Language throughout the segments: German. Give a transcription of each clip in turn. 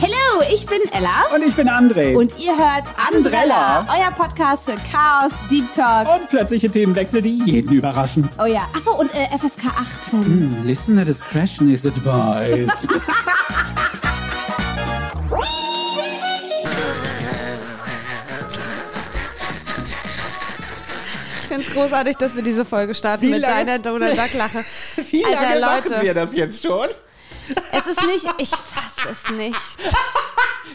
Hallo, ich bin Ella. Und ich bin André. Und ihr hört Andrella, euer Podcast für Chaos, Deep Talk. Und plötzliche Themenwechsel, die jeden überraschen. Oh ja, achso, und äh, FSK 18. Hm, Listener discretion is advised. es großartig, dass wir diese Folge starten Wie mit lange- deiner Donald Duck Lache. Wie Alter, lange Leute. machen wir das jetzt schon? Es ist nicht, ich fasse es nicht.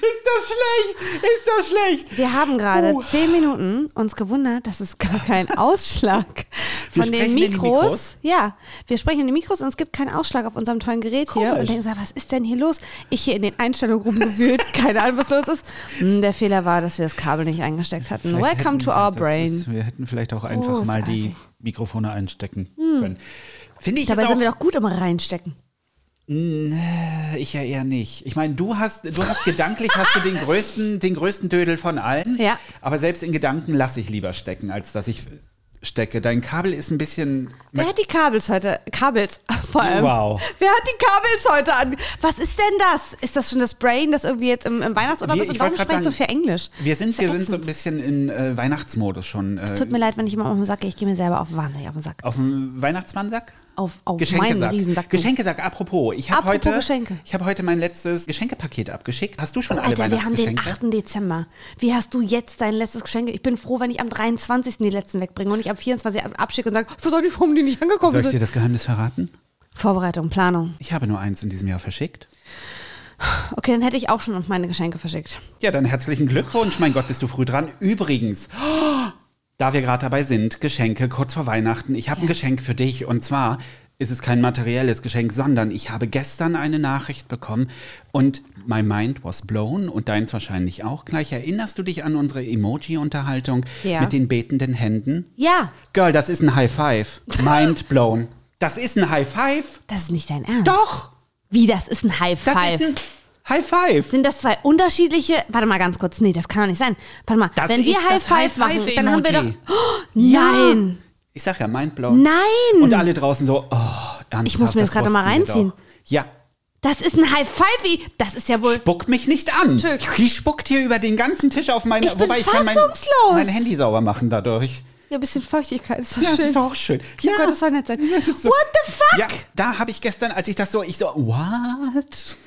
Ist das schlecht? Ist das schlecht? Wir haben gerade Uh. zehn Minuten uns gewundert, dass es gar keinen Ausschlag von den in die Mikros. Mikros? Ja, wir sprechen in die Mikros und es gibt keinen Ausschlag auf unserem tollen Gerät hier. Komisch. Und denken so, was ist denn hier los? Ich hier in den Einstellungen rumgewühlt, keine Ahnung, was los ist. Hm, Der Fehler war, dass wir das Kabel nicht eingesteckt hatten. Vielleicht Welcome hätten- to our brain. Ist, wir hätten vielleicht auch einfach mal die Großartig. Mikrofone einstecken können. Finde ich Dabei sind wir doch gut im Reinstecken. Ich ja eher nicht. Ich meine, du hast, du hast gedanklich hast du den größten, den größten Dödel von allen. Ja. Aber selbst in Gedanken lasse ich lieber stecken, als dass ich stecke. Dein Kabel ist ein bisschen. Wer hat die Kabels heute? Kabels vor allem. Wow. Wer hat die Kabels heute an? Was ist denn das? Ist das schon das Brain, das irgendwie jetzt im, im Weihnachtsurlaub Wir- ist? Und warum sprichst du sagen, für Englisch? Wir sind, wir sind so ein bisschen in äh, Weihnachtsmodus schon. Äh, Es tut mir leid, wenn ich immer auf den Sack gehe. Ich gehe mir selber auf wahnsinnig auf den Sack. auf dem Weihnachtsmannsack? Auf, auf meinen. Riesensack. Geschenkesack, apropos. Ich habe Apropos heute, Geschenke. ich habe heute mein letztes Geschenkepaket abgeschickt. Hast du schon alle Alter, wir haben den Weihnachtsgeschenke? 8. Dezember. Wie hast du jetzt dein letztes Geschenk? Ich bin froh, wenn ich am 23. die letzten wegbringe und nicht am 24. ab- abschicke und sage, ich auch nicht, warum die nicht angekommen Soll ich dir sind. das Geheimnis verraten? Vorbereitung, Planung. Ich habe nur eins in diesem Jahr verschickt. Okay, dann hätte ich auch schon meine Geschenke verschickt. Ja, dann herzlichen Glückwunsch. Mein Gott, bist du früh dran. Übrigens, da wir gerade dabei sind, Geschenke kurz vor Weihnachten. Ich habe ein Geschenk für dich und zwar ist es kein materielles Geschenk, sondern ich habe gestern eine Nachricht bekommen und my mind was blown und deins wahrscheinlich auch gleich. Erinnerst du dich an unsere Emoji-Unterhaltung Ja. mit den betenden Händen? Ja, Girl, das ist ein High Five. Mind blown. Das ist ein High Five? das ist nicht dein Ernst. Doch! Wie, das ist ein High Das Five? ist ein High Five. Sind das zwei unterschiedliche? Warte mal ganz kurz. Nee, das kann doch nicht sein. Warte mal. Das wenn wir High das Five machen, High-Five-Emoji. dann haben wir doch. Oh, Ja. Nein. Ich sag ja, mind blown. Nein. Und alle draußen so, oh, ernsthaft. Ich muss mir das gerade mal reinziehen. Ja, Das ist ein High Five. Wie? Das ist ja wohl. spuck mich nicht an. Entschuldigung. Die spuckt hier über den ganzen Tisch auf meine. Ich bin wobei ich kann mein, fassungslos. mein Handy sauber machen dadurch. Ja, ein bisschen Feuchtigkeit ist doch Ja, das schön. ist doch auch schön. Ja. Gott, das soll nett sein. Das so- What the fuck? Ja, da habe ich gestern, als ich das so, ich so, what?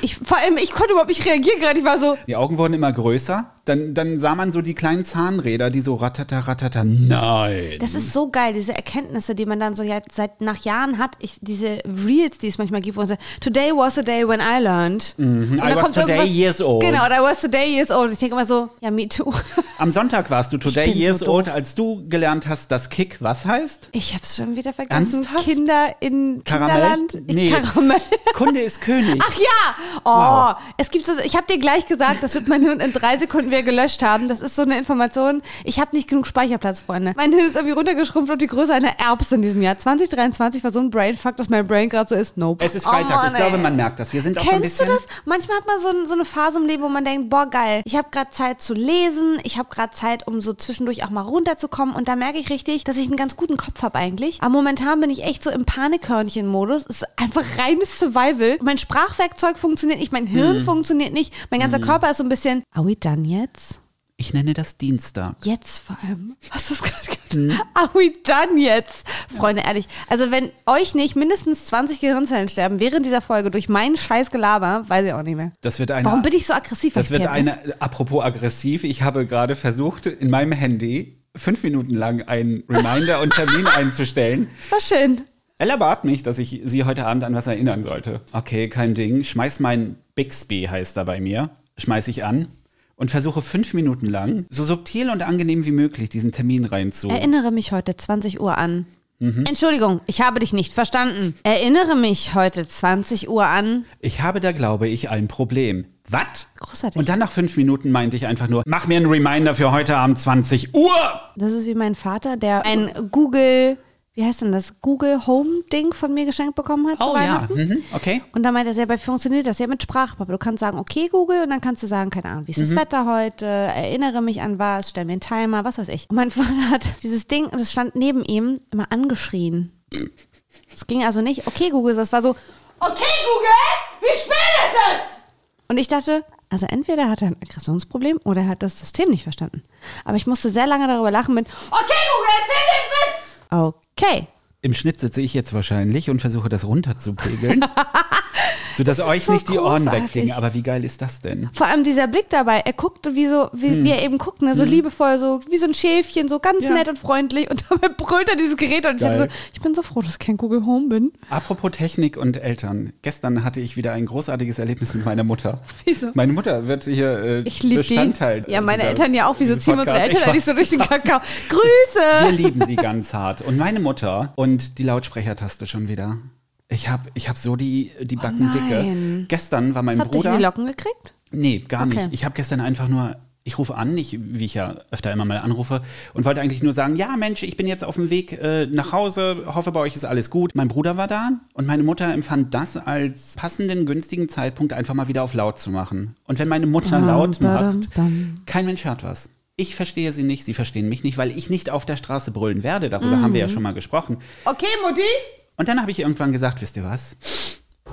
Ich, vor allem, ich konnte überhaupt nicht reagieren gerade. Ich war so. Die Augen wurden immer größer. Dann, dann sah man so die kleinen Zahnräder, die so ratata, ratata. Nein. Das ist so geil, diese Erkenntnisse, die man dann so ja, seit nach Jahren hat. Ich, diese Reels, die es manchmal gibt, wo man sagt, Today was the day when I learned. Und I was today years old. Genau, I was today years old. Ich denke immer so, ja, me too. Am Sonntag warst du today so years doof. old, als du gelernt hast, dass Kick was heißt? Ich hab's schon wieder vergessen. Ernsthaft? Kinder in Karamell? Kinderland. Nee. Karamell. Kunde ist König. Ach ja! Oh, Wow. es gibt so, ich habe dir gleich gesagt, das wird mein Hirn in drei Sekunden wieder gelöscht haben. Das ist so eine Information. Ich habe nicht genug Speicherplatz, Freunde. Mein Hirn ist irgendwie runtergeschrumpft auf die Größe einer Erbse in diesem Jahr. 2023 war so ein Brainfuck, dass mein Brain gerade so ist. Nope. Es ist Freitag. Oh, ich glaube, man merkt das. Wir sind auch so ein Kennst du bisschen. das? Manchmal hat man so, ein- so eine Phase im Leben, wo man denkt, boah, geil, ich habe gerade Zeit zu lesen, ich habe gerade Zeit, um so zwischendurch auch mal runterzukommen und da merke ich richtig, dass ich einen ganz guten Kopf habe eigentlich. Aber momentan bin ich echt so im Panikhörnchen-Modus. Es ist einfach reines Survival. Mein Sprachwerkzeug funktioniert nicht, mein Hirn Hm. funktioniert nicht, mein ganzer Körper ist so ein bisschen, are we done jetzt? Ich nenne das Dienstag. Jetzt vor allem. Hast du es gerade gehört? Hm. Are we done jetzt? Freunde, ehrlich. Also wenn euch nicht mindestens 20 Gehirnzellen sterben während dieser Folge durch meinen scheiß Gelaber, weiß ich auch nicht mehr. Das wird eine. Warum bin ich so aggressiv? Das wird eine. Apropos aggressiv. Ich habe gerade versucht, in meinem Handy fünf Minuten lang einen Reminder und Termin einzustellen. Das war schön. Ella bat mich, dass ich sie heute Abend an was erinnern sollte. Okay, kein Ding. Schmeiß mein Bixby, heißt er bei mir. Schmeiß ich an und versuche fünf Minuten lang, so subtil und angenehm wie möglich, diesen Termin reinzu. Erinnere mich heute 20 Uhr an. Mhm. Entschuldigung, ich habe dich nicht verstanden. Erinnere mich heute 20 Uhr an. Ich habe da, glaube ich, ein Problem. Was? Großartig. Und dann nach fünf Minuten meinte ich einfach nur, mach mir einen Reminder für heute Abend 20 Uhr. Das ist wie mein Vater, der ein Google wie heißt denn das, Google Home Ding von mir geschenkt bekommen hat zu Oh ja, Weihnachten. mhm. okay. Und dann meinte er, selber funktioniert das ja mit Sprachpappe. Du kannst sagen, okay Google, und dann kannst du sagen, keine Ahnung, wie ist Mhm. das Wetter heute, erinnere mich an was, stell mir einen Timer, was weiß ich. Und mein Vater hat dieses Ding, das stand neben ihm, immer angeschrien. Es ging also nicht, okay Google, das war so, okay Google, wie spät ist es? Und ich dachte, also entweder hat er ein Aggressionsproblem oder er hat das System nicht verstanden. Aber ich musste sehr lange darüber lachen mit, okay Google, erzähl mir. Okay. Im Schnitt sitze ich jetzt wahrscheinlich und versuche das runterzupegeln. sodass euch so nicht die Ohren wegfliegen. Aber wie geil ist das denn? Vor allem dieser Blick dabei, er guckte wie so, wie, wie er eben guckt, ne? so liebevoll, so wie so ein Schäfchen, so ganz Hm. Ja. nett und freundlich und dabei brüllt er dieses Gerät und ich so, ich bin so froh, dass ich kein Google Home bin. Apropos Technik und Eltern. Gestern hatte ich wieder ein großardieses Erlebnis mit meiner Mutter. Wieso? Meine Mutter wird hier äh, Ich liebe die. Bestandteil. Ja, meine dieser- Eltern ja auch. Wieso ziehen wir unsere. Eltern Ich nicht so durch den Kakao? Wir Grüße! lieben sie ganz hart. Und meine Mutter und die Lautsprechertaste schon wieder. Ich habe ich hab so die, die Backen Oh dicke. Gestern war mein Habt ihr Bruder. die Locken gekriegt? Nee, gar Okay. nicht. Ich habe gestern einfach nur, ich rufe an, ich, wie ich ja öfter immer mal anrufe, und wollte eigentlich nur sagen, ja Mensch, ich bin jetzt auf dem Weg äh, nach Hause, hoffe bei euch ist alles gut. Mein Bruder war da und meine Mutter empfand das als passenden, günstigen Zeitpunkt, einfach mal wieder auf laut zu machen. Und wenn meine Mutter Bam, laut macht, bam. kein Mensch hört was. Ich verstehe sie nicht, sie verstehen mich nicht, weil ich nicht auf der Straße brüllen werde. Darüber haben wir ja schon mal gesprochen. Okay, Mutti. Und dann habe ich irgendwann gesagt, wisst ihr was?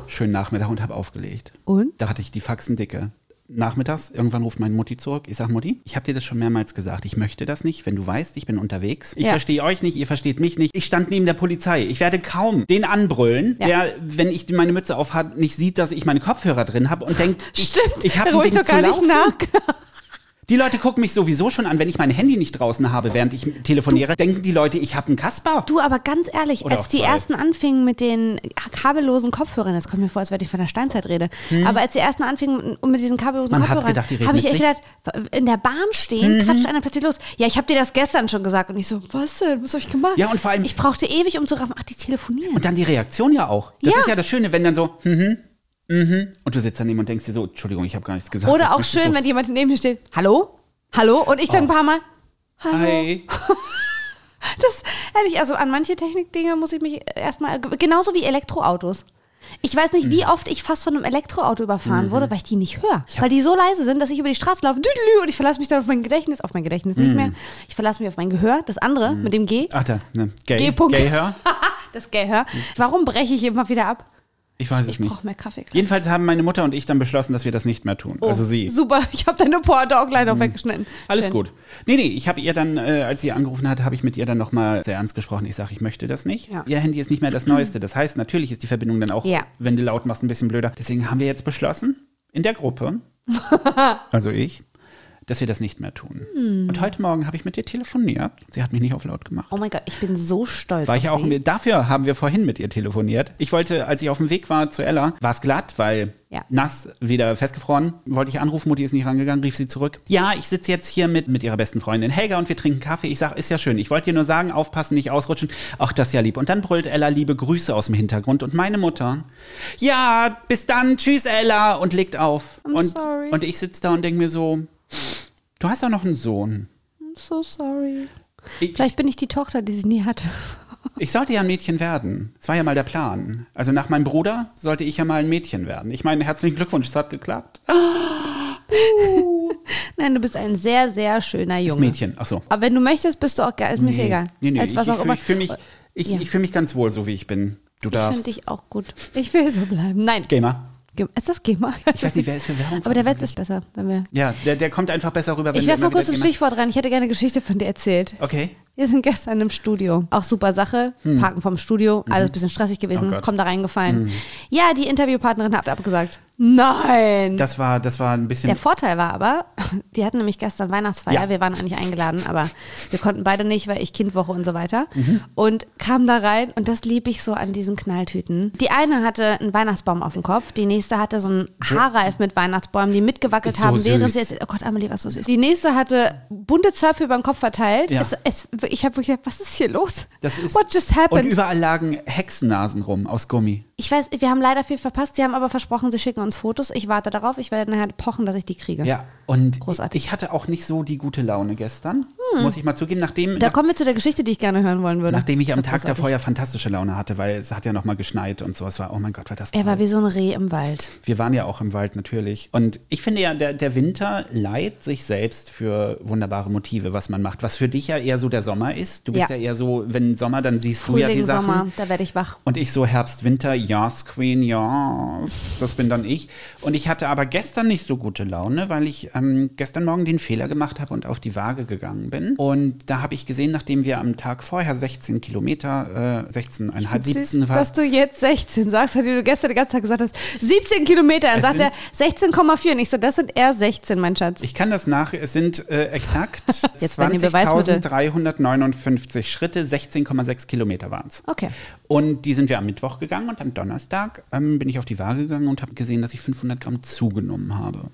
Schönen Nachmittag und habe aufgelegt. Und? Da hatte ich die Faxen dicke. Nachmittags, irgendwann ruft meine Mutti zurück. Ich sag, Mutti, ich habe dir das schon mehrmals gesagt. Ich möchte das nicht, wenn du weißt, ich bin unterwegs. Ich Ja. verstehe euch nicht, ihr versteht mich nicht. Ich stand neben der Polizei. Ich werde kaum den anbrüllen, Ja. der, wenn ich meine Mütze auf hat, nicht sieht, dass ich meine Kopfhörer drin habe und denkt, ich, Stimmt, ich habe Ding doch gar zu nicht laufen. nach. Die Leute gucken mich sowieso schon an, wenn ich mein Handy nicht draußen habe, während ich telefoniere, denken die Leute, ich habe einen Kasper. Du, aber ganz ehrlich, Oder als die ersten anfingen mit den kabellosen Kopfhörern, das kommt mir vor, als wenn ich von der Steinzeit rede, aber als die ersten anfingen mit diesen kabellosen Hm. Man Kopfhörern, habe ich echt gedacht, in der Bahn stehen, quatscht einer plötzlich los. Ja, ich habe dir das gestern schon gesagt. Und ich so, was denn? Was habe ich gemacht? Ja, und vor allem- Ich brauchte ewig, um zu raffen, ach, die telefonieren. Und dann die Reaktion ja auch. Das Ja. ist ja das Schöne, wenn dann so, mhm, mhm, und du sitzt daneben und denkst dir so, Entschuldigung, ich habe gar nichts gesagt. Oder auch schön, du? wenn jemand neben mir steht, hallo? Hallo? Und ich dann ein paar Mal, hallo? Hi. Das, ehrlich, also an manche Technikdinge muss ich mich erstmal, genauso wie Elektroautos. Ich weiß nicht, Mhm. wie oft ich fast von einem Elektroauto überfahren wurde, weil ich die nicht höre. Weil die so leise sind, dass ich über die Straße laufe düdelü, und ich verlasse mich dann auf mein Gedächtnis, auf mein Gedächtnis Mhm. nicht mehr. Ich verlasse mich auf mein Gehör, das andere mit dem G. Ach, da, ne, gay. G-Punkt. Gay hör? Das Gehör. Warum breche ich immer wieder ab? Ich weiß es Ich nicht. brauche mehr Kaffee. Jedenfalls haben meine Mutter und ich dann beschlossen, dass wir das nicht mehr tun. Oh, Also sie. Super, ich habe deine Pointe auch gleich noch weggeschnitten. Alles Schön. gut. Nee, nee, ich habe ihr dann, äh, als sie angerufen hat, habe ich mit ihr dann nochmal sehr ernst gesprochen. Ich sage, ich möchte das nicht. Ja. Ihr Handy ist nicht mehr das Neueste. Das heißt, natürlich ist die Verbindung dann auch, Ja. wenn du laut machst, ein bisschen blöder. Deswegen haben wir jetzt beschlossen, in der Gruppe, also ich, dass wir das nicht mehr tun. Hm. Und heute Morgen habe ich mit ihr telefoniert. Sie hat mich nicht auf laut gemacht. Oh mein Gott, ich bin so stolz War ich auch Sie. dafür haben wir vorhin mit ihr telefoniert. Ich wollte, als ich auf dem Weg war zu Ella, war es glatt, weil Ja. nass, wieder festgefroren. Wollte ich anrufen, Mutti ist nicht rangegangen, rief sie zurück. Ja, ich sitze jetzt hier mit, mit ihrer besten Freundin Helga und wir trinken Kaffee. Ich sage, ist ja schön. Ich wollte dir nur sagen, aufpassen, nicht ausrutschen. Ach, das ist ja lieb. Und dann brüllt Ella liebe Grüße aus dem Hintergrund und meine Mutter, ja, bis dann, tschüss Ella und legt auf. I'm und, sorry. und ich sitze da und denke mir so, du hast doch noch einen Sohn. I'm so sorry. Ich, Vielleicht bin ich die Tochter, die sie nie hatte. Ich sollte ja ein Mädchen werden. Das war ja mal der Plan. Also nach meinem Bruder sollte ich ja mal ein Mädchen werden. Ich meine, herzlichen Glückwunsch, es hat geklappt. Nein, du bist ein sehr, sehr schöner Das Junge. Mädchen, ach so. Aber wenn du möchtest, bist du auch geil. Ist mir Nee. egal. Nee, nee, Als ich, was ich, auch immer. ich fühle mich, ich, Ja. ich fühl mich ganz wohl, so wie ich bin. Du Ich darfst. finde dich auch gut. Ich will so bleiben. Nein. Gamer. Ist das GEMA? Ich weiß nicht, wer ist für Werbung Aber der verantwortlich? ist besser, wenn wir. Ja, der, der kommt einfach besser rüber, wenn Ich werfe mal kurz ein Stichwort rein. Ich hätte gerne eine Geschichte von dir erzählt. Okay. Wir sind gestern im Studio. Auch super Sache. Parken vom Studio. Alles ein bisschen stressig gewesen. Hm. Oh. Komm da reingefallen. Ja, die Interviewpartnerin hat abgesagt. Nein. Das war, das war ein bisschen. Der Vorteil war aber, die hatten nämlich gestern Weihnachtsfeier. Ja. Wir waren eigentlich eingeladen, aber wir konnten beide nicht, weil ich Kindwoche und so weiter. Mhm. Und kamen da rein und das lieb ich so an diesen Knalltüten. Die eine hatte einen Weihnachtsbaum auf dem Kopf, die nächste hatte so einen Haarreif mit Weihnachtsbäumen, die mitgewackelt So haben, während süß. sie erzählt, oh Gott, Amelie, was so süß. Die nächste hatte bunte Zöpfe über den Kopf verteilt. Ja. Es, es, ich habe wirklich gedacht, was ist hier los? das ist, What just und happened? überall lagen Hexennasen rum aus Gummi. Ich weiß, wir haben leider viel verpasst. Sie haben aber versprochen, sie schicken uns Fotos. Ich warte darauf. Ich werde nachher pochen, dass ich die kriege. Ja, und Großartig. ich hatte auch nicht so die gute Laune gestern. muss ich mal zugeben, nachdem, Da kommen wir zu der Geschichte, die ich gerne hören wollen würde. nachdem ich am Tag großartig. davor ja fantastische Laune hatte, weil es hat ja noch mal geschneit und so. Es war, oh mein Gott, war das Er war toll. wie so ein Reh im Wald. Wir waren ja auch im Wald natürlich. Und ich finde ja, der, der Winter leiht sich selbst für wunderbare Motive, was man macht. Was für dich ja eher so der Sommer ist. Du bist ja, Ja. eher so, wenn Sommer, dann siehst du ja die Frühling, Sachen. Sommer, da werde ich wach. Und ich so Herbst, Winter, yes, Queen, yes. Das bin dann ich. Und ich hatte aber gestern nicht so gute Laune, weil ich ähm, gestern Morgen den Fehler gemacht habe und auf die Waage gegangen bin. Und da habe ich gesehen, nachdem wir am Tag vorher 16 Kilometer, äh, 16,5, 17 war. Dass du jetzt 16 sagst, hat du gestern den ganzen Tag gesagt hast, 17 Kilometer. Dann sagt er 16,4. Und ich so, das sind eher 16, mein Schatz. Ich kann das nach, es sind äh, exakt Jetzt werden die Beweismittel. 20.359 Schritte, 16,6 Kilometer waren es. Okay. Und die sind wir am Mittwoch gegangen und am Donnerstag ähm, bin ich auf die Waage gegangen und habe gesehen, dass ich 500 Gramm zugenommen habe.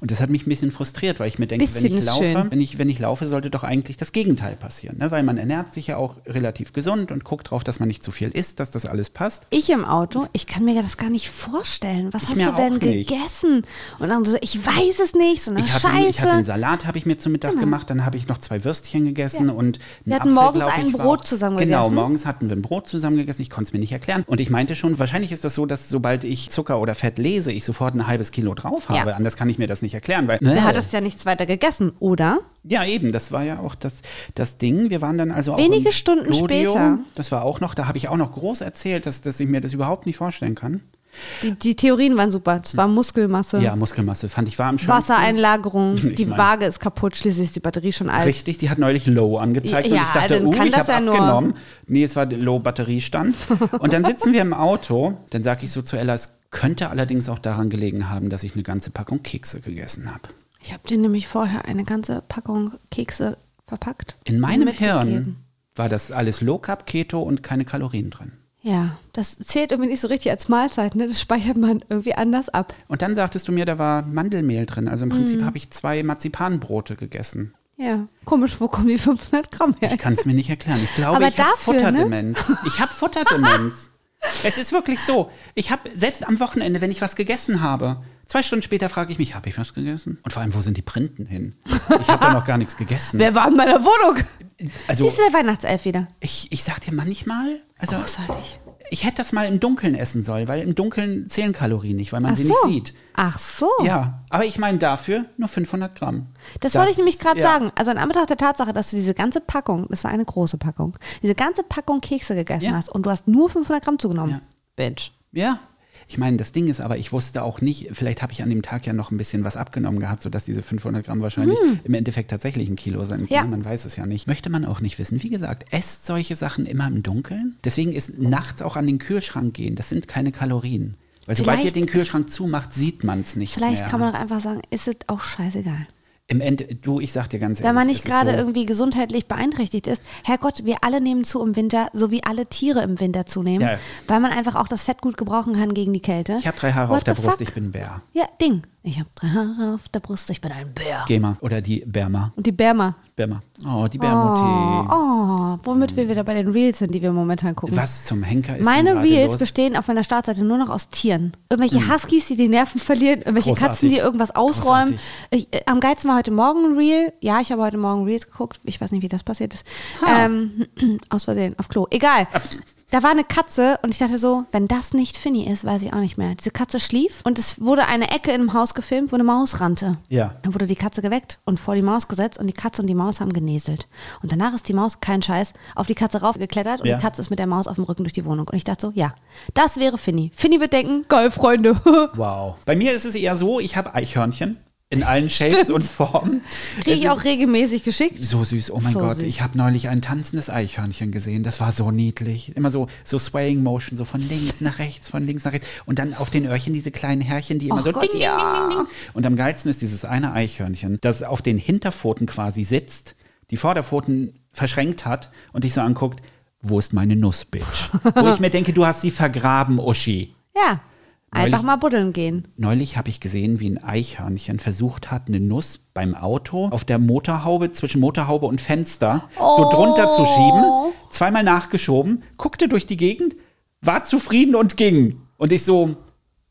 Und das hat mich ein bisschen frustriert, weil ich mir denke, wenn ich, laufe, wenn, ich, wenn ich laufe, sollte doch eigentlich das Gegenteil passieren. Ne? Weil man ernährt sich ja auch relativ gesund und guckt drauf, dass man nicht zu viel isst, dass das alles passt. Ich im Auto, ich kann mir das gar nicht vorstellen. Was Ich hast du denn gegessen? Und dann so, ich weiß es nicht, so eine Ich hatte, Scheiße. ich hatte einen Salat, habe ich mir zum Mittag gemacht, dann habe ich noch zwei Würstchen gegessen und einen Wir hatten Apfel, morgens ein Brot auch- zusammen Genau, gegessen. morgens hatten wir ein Brot zusammen gegessen, ich konnte es mir nicht erklären. Und ich meinte schon, wahrscheinlich ist das so, dass sobald ich Zucker oder Fett lese, ich sofort ein halbes Kilo drauf habe. Ja. Anders kann ich mir das nicht erklären. Weil, Du hattest ja nichts weiter gegessen, oder? Ja, eben, das war ja auch das, das Ding. Wir waren dann also auch Wenige Stunden Studio. später. Das war auch noch, da habe ich auch noch groß erzählt, dass, dass ich mir das überhaupt nicht vorstellen kann. Die, die Theorien waren super. Es war Muskelmasse, Ja, Muskelmasse fand ich war am schönsten. Wassereinlagerung, Ich die mein- Waage ist kaputt, schließlich ist die Batterie schon alt. Richtig, die hat neulich Low angezeigt Ja, und ich dachte, kann ich das habe ja nur- abgenommen. Nee, es war Low Batteriestand. Und dann sitzen wir im Auto, dann sage ich so zu Ella, es könnte allerdings auch daran gelegen haben, dass ich eine ganze Packung Kekse gegessen habe. Ich habe dir nämlich vorher eine ganze Packung Kekse verpackt. In meinem. Hirn war das alles Low Carb, Keto und keine Kalorien drin. Ja, das zählt irgendwie nicht so richtig als Mahlzeit, ne? Das speichert man irgendwie anders ab. Und dann sagtest du mir, da war Mandelmehl drin. Also im Prinzip Mhm. habe ich zwei Marzipanbrote gegessen. Ja, komisch, wo kommen die 500 Gramm her? Ich kann es mir nicht erklären. Ich glaube, Aber ich habe ne? Futterdemenz. Ich habe Futterdemenz. es ist wirklich so. Ich habe selbst am Wochenende, wenn ich was gegessen habe, zwei Stunden später frage ich mich, habe ich was gegessen? Und vor allem, wo sind die Printen hin? Ich habe da noch gar nichts gegessen. Wer war in meiner Wohnung? Also Siehst du der Weihnachtself wieder? ich, ich sag dir manchmal, also Großartig. Ich hätte das mal im Dunkeln essen sollen, weil im Dunkeln zählen Kalorien nicht, weil man Ach sie so. nicht sieht. Ach so. Ja, aber ich meine dafür nur 500 Gramm. Das, wollte ich nämlich gerade ja. sagen. Also in Anbetracht der Tatsache, dass du diese ganze Packung, das war eine große Packung, diese ganze Packung Kekse gegessen Ja. hast und du hast nur 500 Gramm zugenommen. Ja. Bitch. Ja. Ich meine, das Ding ist aber, ich wusste auch nicht, vielleicht habe ich an dem Tag ja noch ein bisschen was abgenommen gehabt, sodass diese 500 Gramm wahrscheinlich im Endeffekt tatsächlich ein Kilo sein können. Hm. Ja. Man weiß es ja nicht. Möchte man auch nicht wissen. Wie gesagt, esst solche Sachen immer im Dunkeln. Deswegen ist nachts auch an den Kühlschrank gehen. Das sind keine Kalorien. Weil sobald ihr den Kühlschrank zumacht, sieht man es nicht Vielleicht mehr. kann man auch einfach sagen, ist es auch scheißegal. Im Ende, du, ich sag dir ganz ehrlich. Wenn man nicht gerade so, irgendwie gesundheitlich beeinträchtigt ist. Herrgott, wir alle nehmen zu im Winter, so wie alle Tiere im Winter zunehmen, Ja. weil man einfach auch das Fett gut gebrauchen kann gegen die Kälte. Ich habe drei Haare What auf der Brust, fuck? ich bin ein Bär. Ja, Ding. Ich habe drei Haare auf der Brust, ich bin ein Bär. Gema. Oder die Bärma. Und die Bärma. Bärma. Oh, die Bärmutti. Oh, womit wir wieder bei den Reels sind, die wir momentan gucken. Was zum Henker ist Meine Reels los? Bestehen auf meiner Startseite nur noch aus Tieren. Irgendwelche Huskies, die die Nerven verlieren, irgendwelche Großartig. Katzen, die irgendwas ausräumen. Ich, äh, am geilsten war heute Morgen ein Reel. Ja, ich habe heute Morgen Reels geguckt. Ich weiß nicht, wie das passiert ist. Ähm, aus Versehen, auf Klo. Egal. Da war eine Katze und ich dachte so, wenn das nicht Finny ist, weiß ich auch nicht mehr. Diese Katze schlief und es wurde eine Ecke im Haus gefilmt, wo eine Maus rannte. Ja. Dann wurde die Katze geweckt und vor die Maus gesetzt und die Katze und die Maus haben genäselt. Und danach ist die Maus, kein Scheiß, auf die Katze raufgeklettert und Ja. die Katze ist mit der Maus auf dem Rücken durch die Wohnung. Und ich dachte so, ja, das wäre Finny. Finny wird denken, geil, Freunde. Wow. Bei mir ist es eher so, ich habe Eichhörnchen in allen Shapes Stimmt. und Formen. Kriege ich auch regelmäßig geschickt. so süß. Oh mein So Gott, süß. ich habe neulich ein tanzendes Eichhörnchen gesehen. Das war so niedlich. Immer so, so Swaying Motion, so von links nach rechts, von links nach rechts. Und dann auf den Öhrchen diese kleinen Härchen, die immer Och so Gott, ding, ding, ja. ding, ding, ding. Und am geilsten ist dieses eine Eichhörnchen, das auf den Hinterpfoten quasi sitzt, die Vorderpfoten verschränkt hat und dich so anguckt, wo ist meine Nuss, Bitch? Wo ich mir denke, du hast sie vergraben, Uschi. Ja, einfach Neulich- mal buddeln gehen. Neulich habe ich gesehen, wie ein Eichhörnchen versucht hat, eine Nuss beim Auto auf der Motorhaube, zwischen Motorhaube und Fenster, so drunter zu schieben. Zweimal nachgeschoben, guckte durch die Gegend, war zufrieden und ging. Und ich so,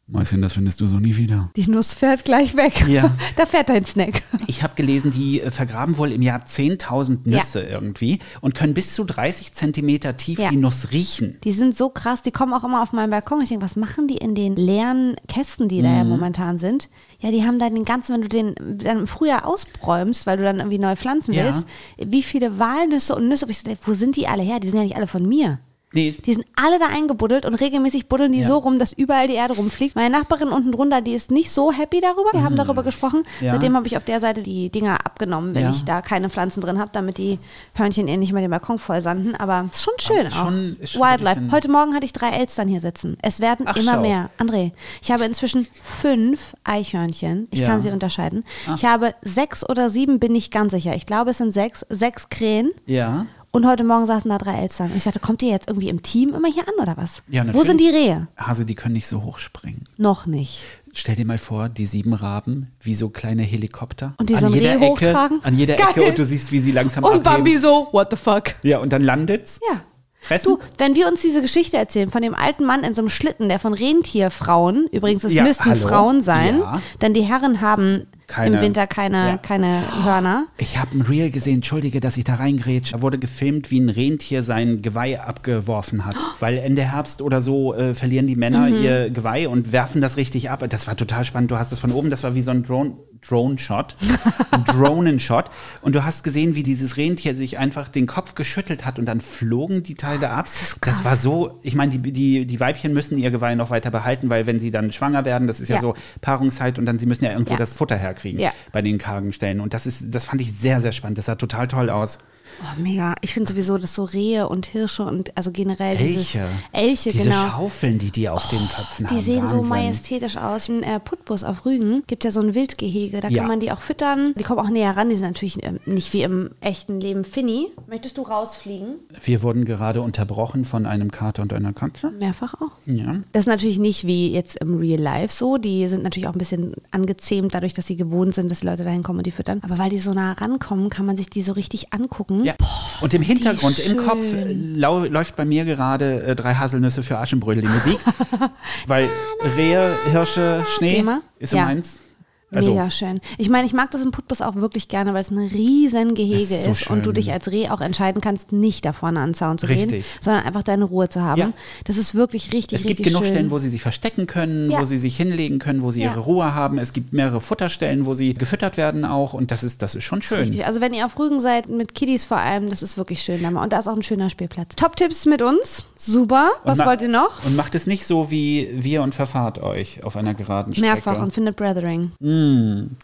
Mäuschen, das findest du so nie wieder. Die Nuss fährt gleich weg. Ja. da fährt dein Snack. Ich habe gelesen, die äh, vergraben wohl im Jahr 10.000 Nüsse irgendwie und können bis zu 30 Zentimeter tief Ja. die Nuss riechen. Die sind so krass, die kommen auch immer auf meinen Balkon. Ich denke, was machen die in den leeren Kästen, die da Mhm. ja momentan sind? Ja, die haben da den ganzen, wenn du den dann im Frühjahr ausräumst, weil du dann irgendwie neu pflanzen Ja. willst, wie viele Walnüsse und Nüsse, wo ich so denke, wo sind die alle her? Die sind ja nicht alle von mir. Nee, Die sind alle da eingebuddelt und regelmäßig buddeln die Ja. so rum, dass überall die Erde rumfliegt. Meine Nachbarin unten drunter, die ist nicht so happy darüber. Wir haben darüber gesprochen. Mhm. Ja. Seitdem habe ich auf der Seite die Dinger abgenommen, wenn Ja. ich da keine Pflanzen drin habe, damit die Hörnchen ihr nicht mehr den Balkon voll sanden. Aber ist schon schön Aber auch. schon- ist schon Wildlife. Heute Morgen hatte ich drei Elstern hier sitzen. Es werden Ach, immer schau. mehr. André, ich habe inzwischen fünf Eichhörnchen. Ich kann sie unterscheiden. Ich habe sechs oder sieben, bin ich ganz sicher. Ich glaube, es sind sechs. Sechs Krähen. ja. Und heute Morgen saßen da drei Elstern. Und ich dachte, kommt ihr jetzt irgendwie im Team immer hier an oder was? Ja, Wo natürlich. sind die Rehe? Hase, die können nicht so hoch springen. Noch nicht. Stell dir mal vor, die sieben Raben wie so kleine Helikopter. Und die so an jeder Reh Ecke, hochtragen? An jeder Geil. Ecke und du siehst, wie sie langsam Und abheben. Bambi so, what the fuck? Ja, und dann landet's. Ja. Fressen. Du, wenn wir uns diese Geschichte erzählen von dem alten Mann in so einem Schlitten, der von Rentierfrauen, übrigens es Ja, müssten hallo? Frauen sein, Ja. denn die Herren haben Keine- im Winter keine, Ja. keine Hörner. Ich habe ein Reel gesehen, entschuldige, dass ich da reingrätsch. Da wurde gefilmt, wie ein Rentier sein Geweih abgeworfen hat. Weil Ende Herbst oder so äh, verlieren die Männer Mhm. ihr Geweih und werfen das richtig ab. Das war total spannend. Du hast es von oben, das war wie so ein Drone. Drone-Shot, ein Dronen-Shot. Und du hast gesehen, wie dieses Rentier sich einfach den Kopf geschüttelt hat und dann flogen die Teile ab. das. Das war so, ich meine, die, die, die Weibchen müssen ihr Geweih noch weiter behalten, weil wenn sie dann schwanger werden, das ist ja, Ja. so Paarungszeit und dann sie müssen ja irgendwo Ja. das Futter herkriegen Ja. bei den kargen Stellen. Und das ist, das fand ich sehr, sehr spannend. Das sah total toll aus. Oh, mega. Ich finde sowieso, dass so Rehe und Hirsche und also generell dieses Elche. Elche, Diese genau. Schaufeln, die die auf den Köpfen haben. Die sehen so Wahnsinn. majestätisch aus. In äh, Putbus auf Rügen gibt ja so ein Wildgehege. Da Ja. kann man die auch füttern. Die kommen auch näher ran. Die sind natürlich ähm, nicht wie im echten Leben Finny. Möchtest du rausfliegen? Wir wurden gerade unterbrochen von einem Kater und einer Katze. Mehrfach auch. Ja. Das ist natürlich nicht wie jetzt im Real Life so. Die sind natürlich auch ein bisschen angezähmt, dadurch, dass sie gewohnt sind, dass die Leute dahin kommen und die füttern. Aber weil die so nah rankommen, kann man sich die so richtig angucken. Ja. und im Hintergrund, im. Kopf, äh, lau läuft bei mir gerade äh, drei Haselnüsse für Aschenbrödel die Musik. weil Rehe, Hirsche, Schnee Thema? ist so Ja. meins. Also, Mega schön. Ich meine, ich mag das im Putbus auch wirklich gerne, weil es ein riesen Gehege ist so ist und du dich als Reh auch entscheiden kannst, nicht da vorne an den Zaun zu gehen, Richtig. sondern einfach deine Ruhe zu haben. Ja. Das ist wirklich richtig, es gibt genug schön. Stellen, wo sie sich verstecken können, Ja. wo sie sich hinlegen können, wo sie Ja. ihre Ruhe haben. Es gibt mehrere Futterstellen, wo sie gefüttert werden auch. Und das ist, das ist schon ist schön. Richtig. Also wenn ihr auf Rügen seid, mit Kiddies vor allem, das ist wirklich schön. Und da ist auch ein schöner Spielplatz. Top-Tipps mit uns. Super. Was wollt ihr noch? Und macht es nicht so wie wir und verfahrt euch auf einer geraden Strecke. Mehrfach und findet Brethering.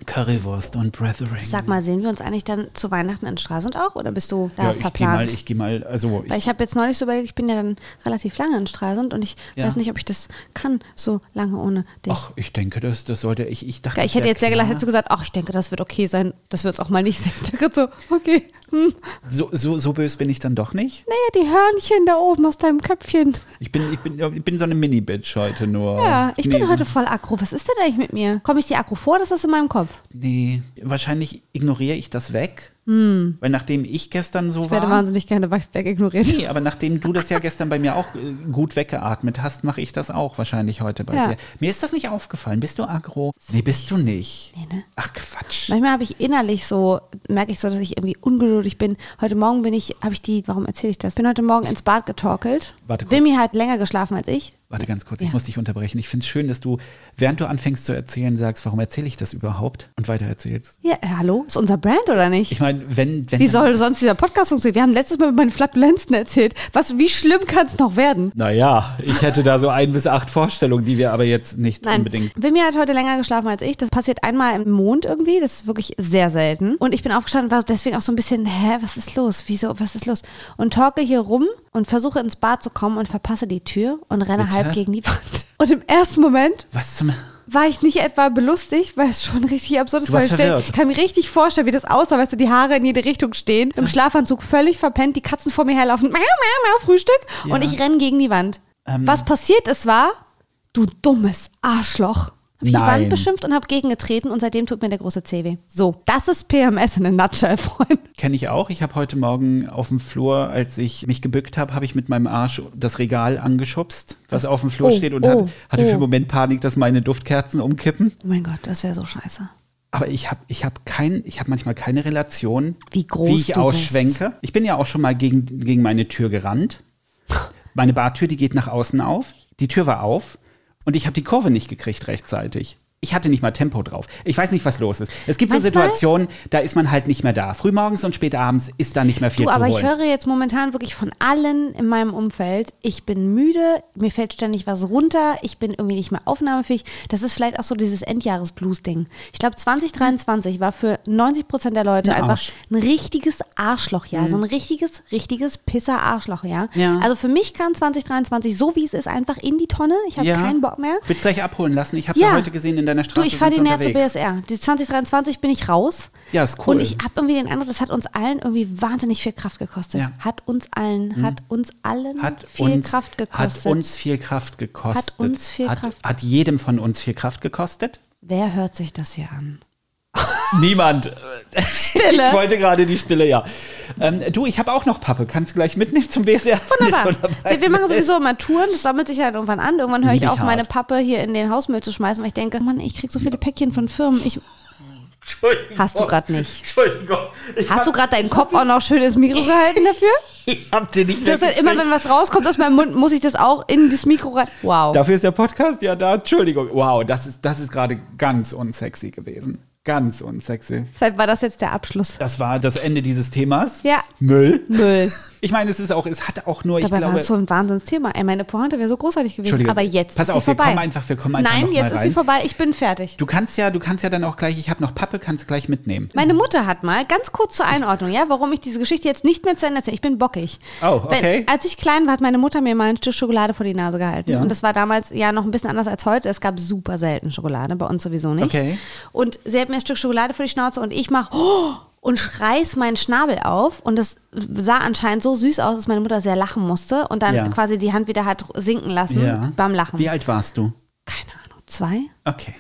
Currywurst und Brethering. Sag mal, sehen wir uns eigentlich dann zu Weihnachten in Stralsund auch oder bist du da ja, ich gehe mal, verplant? ich gehe mal, also Weil ich, ich habe jetzt neulich so überlegt, ich bin ja dann relativ lange in Stralsund und ich Ja. weiß nicht, ob ich das kann, so lange ohne dich. ach, ich denke, das, das sollte, ich, ich dachte, ich hätte jetzt sehr gelacht, hättest du gesagt, ach, ich denke, das wird okay sein, dass wir uns auch mal nicht sehen. Ich dachte so, okay. Hm. So, so, so böse bin ich dann doch nicht. Naja, die Hörnchen da oben aus deinem Köpfchen. Ich bin, ich bin, ich bin so eine Mini-Bitch heute nur. Ja, ich nee, bin heute voll aggro. Was ist denn eigentlich mit mir? Komme ich dir aggro vor, das ist in meinem Kopf? Nee, wahrscheinlich ignoriere ich das weg. Weil nachdem ich gestern so Hm. Ich werde war. wahnsinnig gerne weg ignoriert. Nee, aber nachdem du das ja gestern bei mir auch äh, gut weggeatmet hast, mache ich das auch wahrscheinlich heute bei Ja. dir. Mir ist das nicht aufgefallen. Bist du aggro? Nee, bist du nicht. Nee, ne? Ach Quatsch. Manchmal habe ich innerlich so, merke ich so, dass ich irgendwie ungeduldig bin. Heute Morgen bin ich, habe ich die, warum erzähle ich das? Bin heute Morgen ins Bad getorkelt. Warte kurz. Wilmi hat länger geschlafen als ich. Warte ganz kurz, Ja. ich muss dich unterbrechen. Ich finde es schön, dass du, während du anfängst zu erzählen, sagst, warum erzähle ich das überhaupt? Und weiter erzählst. Ja, äh, hallo? Ist unser Brand oder nicht? Ich meine, wenn, wenn. Wie soll sonst dieser Podcast funktionieren? Wir haben letztes Mal über meine Flatulenzen erzählt. Was, wie schlimm kann es noch werden? Naja, ich hätte da so ein bis acht Vorstellungen, die wir aber jetzt nicht Nein, unbedingt. Wilmi hat heute länger geschlafen als ich. Das passiert einmal im Mond irgendwie. Das ist wirklich sehr selten. Und ich bin aufgestanden, war deswegen auch so ein bisschen, hä, was ist los? Wieso, was ist los? Und talke hier rum und versuche ins Bad zu kommen und verpasse die Tür und renne Bitte? halb gegen die Wand. Und im ersten Moment Was zum. war ich nicht etwa belustigt, weil es schon richtig absurd ist. Ich kann mir richtig vorstellen, wie das aussah, weißt du, die Haare in jede Richtung stehen, im Schlafanzug völlig verpennt, die Katzen vor mir herlaufen, miau, miau, miau, Frühstück und Ja. ich renne gegen die Wand. Ähm. Was passiert ist war, du dummes Arschloch. Habe ich die Nein. Wand beschimpft und habe gegengetreten und seitdem tut mir der große Zeh weh. So, das ist PMS in a nutshell, Freunde. Kenne ich auch. Ich habe heute Morgen auf dem Flur, als ich mich gebückt habe, habe ich mit meinem Arsch das Regal angeschubst, was auf dem Flur Oh, steht und oh, hat, hatte für oh. einen Moment Panik, dass meine Duftkerzen umkippen. Oh mein Gott, das wäre so scheiße. Aber ich habe ich hab kein, ich hab manchmal keine Relation, Wie groß wie ich ausschwenke. Ich bin ja auch schon mal gegen, gegen meine Tür gerannt. Meine Bartür, die geht nach außen auf. Die Tür war auf und ich habe die Kurve nicht gekriegt rechtzeitig. Ich hatte nicht mal Tempo drauf. Ich weiß nicht, was los ist. Es gibt so Manchmal- Situationen, da ist man halt nicht mehr da. Frühmorgens und spät abends ist da nicht mehr viel Du, zu aber holen. ich höre jetzt momentan wirklich von allen in meinem Umfeld, ich bin müde, mir fällt ständig was runter, ich bin irgendwie nicht mehr aufnahmefähig. Das ist vielleicht auch so dieses Endjahres-Blues-Ding. Ich glaube, 2023 war für 90 Prozent der Leute Ein einfach Arsch. ein richtiges Arschlochjahr. So ein richtiges, richtiges Pisser-Arschlochjahr. Ja. Also für mich kann 2023, so wie es ist, einfach in die Tonne. Ich habe keinen Bock mehr. Willst gleich abholen lassen? Ich habe Ja. ja heute gesehen in deiner Du, Straße. ich fahre sie näher zur. BSR. Die 2023 bin ich raus. Ja, ist cool. Und ich habe irgendwie den Eindruck, das hat uns allen irgendwie wahnsinnig viel Kraft gekostet. Ja. Hm. Hat uns allen, hat uns allen Hat viel uns, Kraft gekostet. Hat uns viel Kraft gekostet. Hat uns viel hat, Kraft- Hat jedem von uns viel Kraft gekostet? Wer hört sich das hier an? Niemand. Stille. Ich wollte gerade die Stille, ja. Ähm, du, ich habe auch noch Pappe. Kannst du gleich mitnehmen zum BSR? Wunderbar. Wir, wir machen sowieso immer Touren, das sammelt sich halt irgendwann an. Irgendwann höre ich auf, meine. Pappe hier in den Hausmüll zu schmeißen, weil ich denke, Mann, ich krieg so viele Päckchen von Firmen. Ich, Entschuldigung. Hast du grad nicht. Entschuldigung. Ich hast du gerade deinen Kopf auch noch schön ins Mikro gehalten dafür? Ich hab dir nicht Du hast halt immer, wenn was rauskommt aus meinem Mund, muss ich das auch in das Mikro rein. Wow. Dafür ist der Podcast ja da. Entschuldigung. Wow, das ist, das ist gerade ganz unsexy gewesen. Ganz unsexy. Vielleicht war das jetzt der Abschluss. Das war das Ende dieses Themas. Ja. Müll. Müll. Ich meine, es ist auch, es hat auch nur, ich Dabei war glaube. das so ein Wahnsinnsthema. Ey, meine Pointe wäre so großartig gewesen. Aber jetzt Pass ist auf, sie wir vorbei. kommen einfach- wir kommen einfach Nein, jetzt ist sie vorbei. Ich bin fertig. Du kannst ja, du kannst ja dann auch gleich, ich habe noch Pappe, kannst du gleich mitnehmen. Meine Mutter hat mal, ganz kurz zur Einordnung, ja, warum ich diese Geschichte jetzt nicht mehr zu Ende erzähle. Ich bin bockig. Oh, okay. Wenn, als ich klein war, hat meine Mutter mir mal ein Stück Schokolade vor die Nase gehalten. Ja. Und das war damals ja noch ein bisschen anders als heute. Es gab super selten Schokolade, bei uns sowieso nicht. Okay. Und sie hat mir ein Stück Schokolade vor die Schnauze und ich mache oh, und schreiß meinen Schnabel auf. Und das sah anscheinend so süß aus, dass meine Mutter sehr lachen musste und dann Ja. quasi die Hand wieder hat sinken lassen Ja. beim Lachen. Wie alt warst du? Keine Ahnung, zwei? Okay.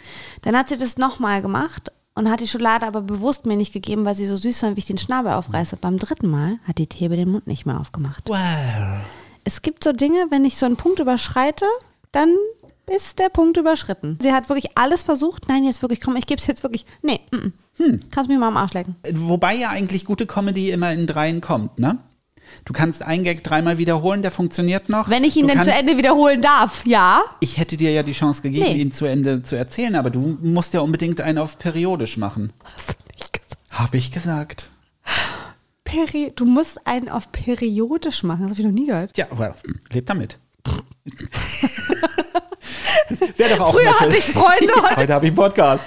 Dann hat sie das nochmal gemacht und hat die Schokolade aber bewusst mir nicht gegeben, weil sie so süß war, wie ich den Schnabel aufreiße. Beim dritten Mal hat die Thebe den Mund nicht mehr aufgemacht. Wow. Es gibt so Dinge, wenn ich so einen Punkt überschreite, dann ist der Punkt überschritten. Sie hat wirklich alles versucht. Nein, jetzt wirklich, komm, ich gebe es jetzt wirklich. Nee, mm, mm. Hm. kannst mich mal am Arsch lecken. Wobei ja eigentlich gute Comedy immer in dreien kommt, ne? Du kannst einen Gag dreimal wiederholen, der funktioniert noch. Wenn ich ihn du denn zu Ende wiederholen darf, ja. Ich hätte dir ja die Chance gegeben, Nee. ihn zu Ende zu erzählen, aber du musst ja unbedingt einen auf periodisch machen. Hast du nicht gesagt. Hab ich gesagt. Peri du musst einen auf periodisch machen. Das habe ich noch nie gehört. Ja, well, leb damit. Wäre doch auch Früher hatte ich Freunde, heute Heute habe ich einen Podcast.